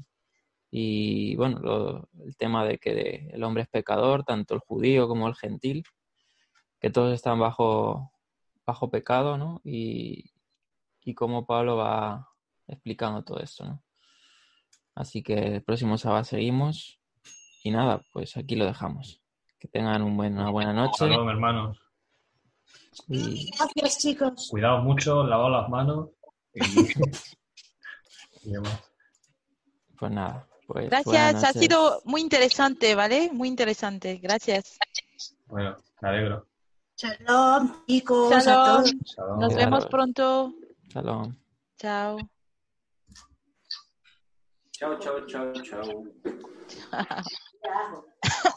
y bueno, el tema de que el hombre es pecador, tanto el judío como el gentil, que todos están bajo, bajo pecado, ¿no? Y, y cómo Pablo va explicando todo esto, ¿no? Así que el próximo sábado seguimos y nada, pues aquí lo dejamos. Que tengan un buen, una buena noche. Saludos, hermanos. Gracias, chicos. Cuidado mucho, lavado las manos. pues nada, Pues, Gracias, ha sido muy interesante, ¿vale? Muy interesante. Gracias. Bueno, me alegro. Shalom, chicos, a Shalom. todos. Shalom. Nos vemos pronto. Shalom. Chao. Chao, chao, chao, chao.